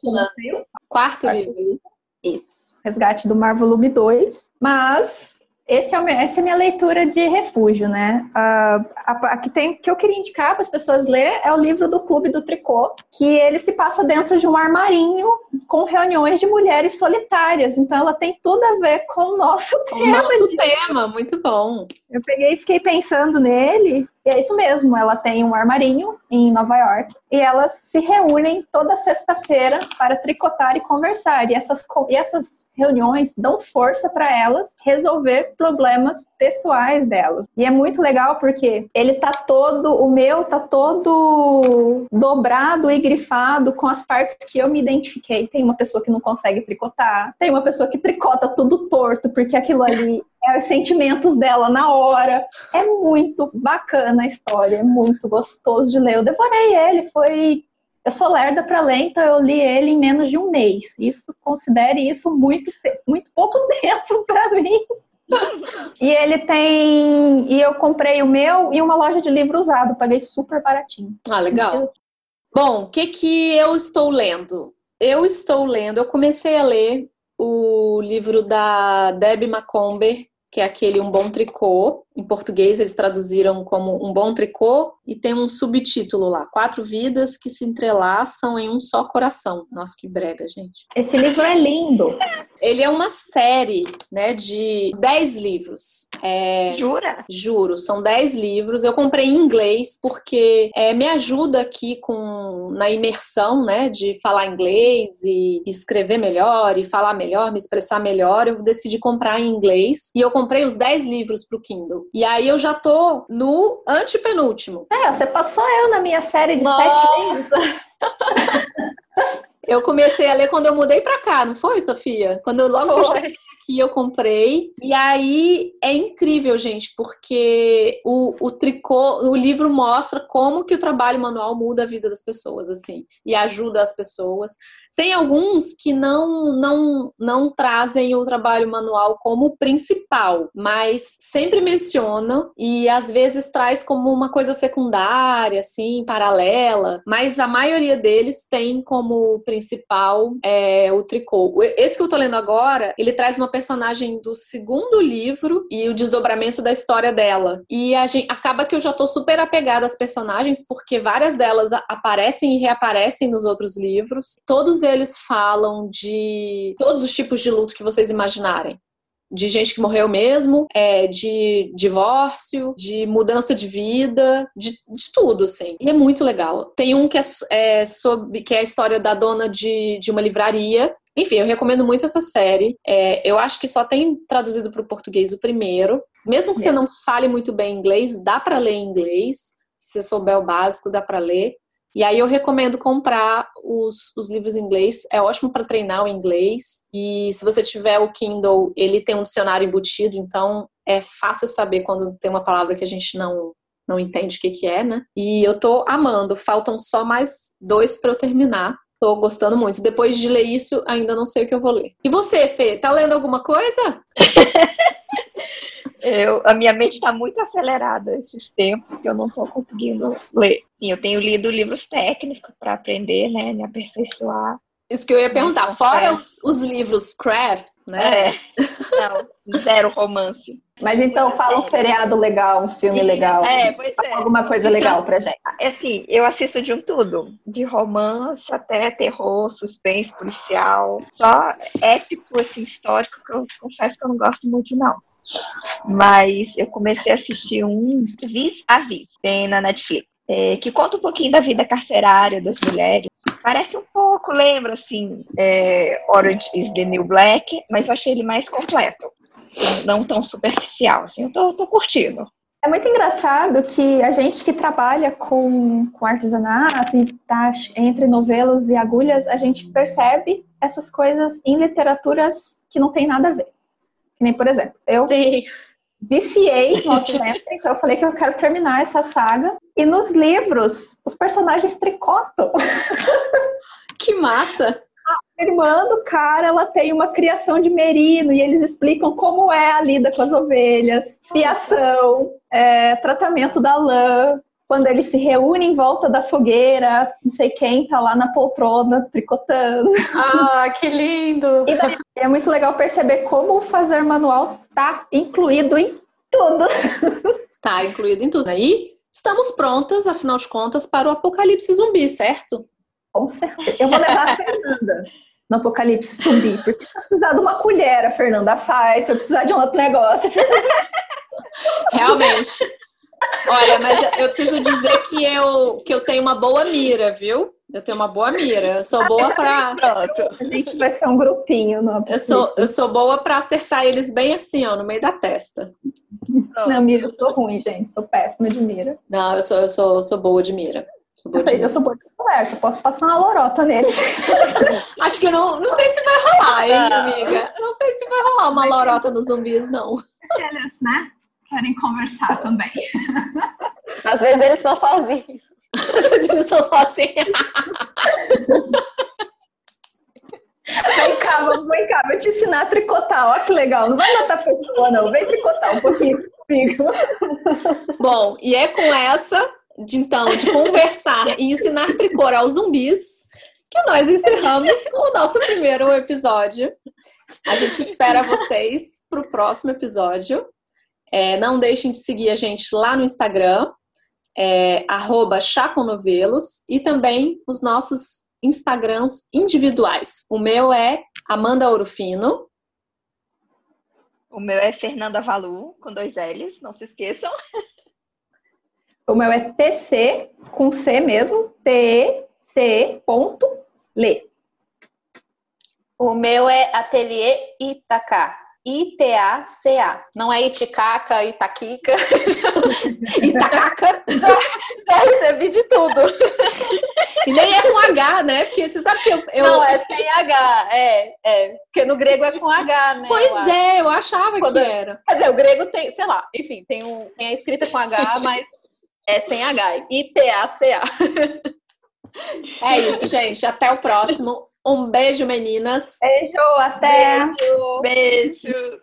Quarto livro. Isso. Resgate do Mar, volume 2. Mas esse é o, essa é a minha leitura de refúgio, né? Uh, a, a, que, tem, que eu queria indicar para as pessoas ler é o livro do Clube do Tricô, que ele se passa dentro de um armarinho com reuniões de mulheres solitárias. Então, ela tem tudo a ver com o nosso com tema. O nosso de... tema, muito bom. Eu peguei e fiquei pensando nele e é isso mesmo, ela tem um armarinho em Nova York e elas se reúnem toda sexta-feira para tricotar e conversar. E essas, e essas reuniões dão força para elas resolver problemas pessoais delas. E é muito legal porque ele tá todo, o meu tá todo dobrado e grifado com as partes que eu me identifiquei. Tem uma pessoa que não consegue tricotar, tem uma pessoa que tricota tudo torto porque aquilo ali é os sentimentos dela na hora. É muito bacana a história, é muito gostoso de ler. Eu devorei ele, foi. Eu sou lerda para ler, então eu li ele em menos de um mês. Isso, considere isso muito, muito pouco tempo para mim. e ele tem. E eu comprei o meu e uma loja de livro usado, paguei super baratinho. Ah, legal. Bom, o que, que eu estou lendo? Eu estou lendo, eu comecei a ler o livro da Debbie Macomber, que é aquele Um Bom Tricô. Em português eles traduziram como Um Bom Tricô e tem um subtítulo lá: Quatro Vidas que se entrelaçam em um só coração. Nossa, que brega, gente. Esse livro é lindo. Ele é uma série, né, de dez livros. É... Jura? Juro, são dez livros. Eu comprei em inglês porque é, me ajuda aqui com na imersão, né, de falar inglês e escrever melhor e falar melhor, me expressar melhor. Eu decidi comprar em inglês e eu comprei os dez livros pro Kindle. E aí eu já tô no antepenúltimo. É, você passou eu na minha série de Nossa. sete meses. eu comecei a ler quando eu mudei pra cá, não foi, Sofia? Quando eu logo eu cheguei aqui eu comprei. E aí é incrível, gente, porque o, o tricô, o livro mostra como que o trabalho manual muda a vida das pessoas, assim, e ajuda as pessoas. Tem alguns que não, não, não trazem o trabalho manual como principal, mas sempre mencionam e às vezes traz como uma coisa secundária, assim, paralela, mas a maioria deles tem como principal é, o tricô. Esse que eu tô lendo agora, ele traz uma personagem do segundo livro e o desdobramento da história dela. E a gente acaba que eu já tô super apegada às personagens, porque várias delas aparecem e reaparecem nos outros livros. Todos eles falam de todos os tipos de luto que vocês imaginarem de gente que morreu mesmo, é, de divórcio, de mudança de vida, de, de, tudo, assim. E é muito legal. Tem um que é, é, sobre que é a história da dona de, de uma livraria. Enfim, eu recomendo muito essa série. É, eu acho que só tem traduzido para o português o primeiro. Mesmo que você é. não fale muito bem inglês, dá para ler em inglês. Se você souber o básico, dá para ler. E aí eu recomendo comprar os, os livros em inglês. É ótimo para treinar o inglês. E se você tiver o Kindle, ele tem um dicionário embutido, então é fácil saber quando tem uma palavra que a gente não não entende o que, que é, né? E eu tô amando. Faltam só mais dois para eu terminar. Tô gostando muito. Depois de ler isso, ainda não sei o que eu vou ler. E você, Fê, tá lendo alguma coisa? eu, a minha mente está muito acelerada esses tempos que eu não estou conseguindo ler. Sim, eu tenho lido livros técnicos para aprender, né? Me aperfeiçoar. Isso que eu ia perguntar, fora os, os, livros craft, né? É. Não, zero romance. Mas então fala um seriado legal, um filme legal. É, pois é. Alguma coisa então, legal pra gente. É assim, eu assisto de um tudo. De romance até terror, suspense, policial. Só épico, assim, histórico, que eu confesso que eu não gosto muito, não. Mas eu comecei a assistir um Vis a Vis, tem na Netflix. É, que conta um pouquinho da vida carcerária das mulheres Parece um pouco, lembra, assim, é, Orange is the New Black, mas eu achei ele mais completo. Não tão superficial, assim, eu tô, tô curtindo. É muito engraçado que a gente que trabalha com, com artesanato e tá entre novelos e agulhas, a gente percebe essas coisas em literaturas que não tem nada a ver. Que nem, por exemplo, eu Sim. viciei no Outlander, então eu falei que eu quero terminar essa saga. E nos livros, os personagens tricotam. Que massa! Irmã do cara, ela tem uma criação de merino e eles explicam como é a lida com as ovelhas, fiação, é, tratamento da lã, quando eles se reúnem em volta da fogueira, não sei quem tá lá na poltrona tricotando. Ah, que lindo! E daí, é muito legal perceber como o fazer manual tá incluído em tudo. Tá incluído em tudo. Aí estamos prontas, afinal de contas, para o apocalipse zumbi, certo? Com certeza. Eu vou levar a Fernanda no apocalipse zumbi, porque se eu precisar de uma colher, a Fernanda faz. Se eu precisar de um outro negócio, a Fernanda Realmente. Olha, mas eu preciso dizer que eu, que eu tenho uma boa mira, viu? Eu tenho uma boa mira. Eu sou boa para. A gente vai ser um grupinho no eu sou Eu sou boa para acertar eles bem assim, ó, no meio da testa. Pronto. Não, mira, eu sou ruim, gente. Sou péssima de mira. Não, eu sou, eu sou, eu sou boa de mira. Sou boa eu, sei, de eu sou boa de conversa. Posso passar uma lorota neles. Acho que não. Não sei se vai rolar, hein, amiga? Não sei se vai rolar uma lorota nos zumbis, não. Eles, né? Querem conversar também. Às vezes eles estão sozinhos. Às vezes eles estão sozinhos. Vem cá, vamos, vem cá, vou te ensinar a tricotar. Olha que legal. Não vai matar a pessoa, não. Vem tricotar um pouquinho comigo. Bom, e é com essa, de, então, de conversar e ensinar tricor aos zumbis, que nós encerramos o nosso primeiro episódio. A gente espera vocês para o próximo episódio. É, não deixem de seguir a gente lá no Instagram, é, chaconovelos, e também os nossos Instagrams individuais. O meu é Amanda Orofino. O meu é Fernanda Valu, com dois L's, não se esqueçam. O meu é TC, com C mesmo, T-E-C ponto, Lê. O meu é Ateliê Itaca. I-T-A-C-A. Não é Iticaca, Itaquica. Itacaca. Já, já, recebi de tudo. E nem é com H, né? Porque você sabe que eu. eu... Não, é sem H. É, é. Porque no grego é com H, né? Pois eu é, eu achava Quando... que era. Quer dizer, o grego tem, sei lá, enfim, tem, um, tem a escrita com H, mas é sem H. I-T-A-C-A. É isso, gente. Até o próximo. Um beijo, meninas. Beijo, até. Beijo. Beijo.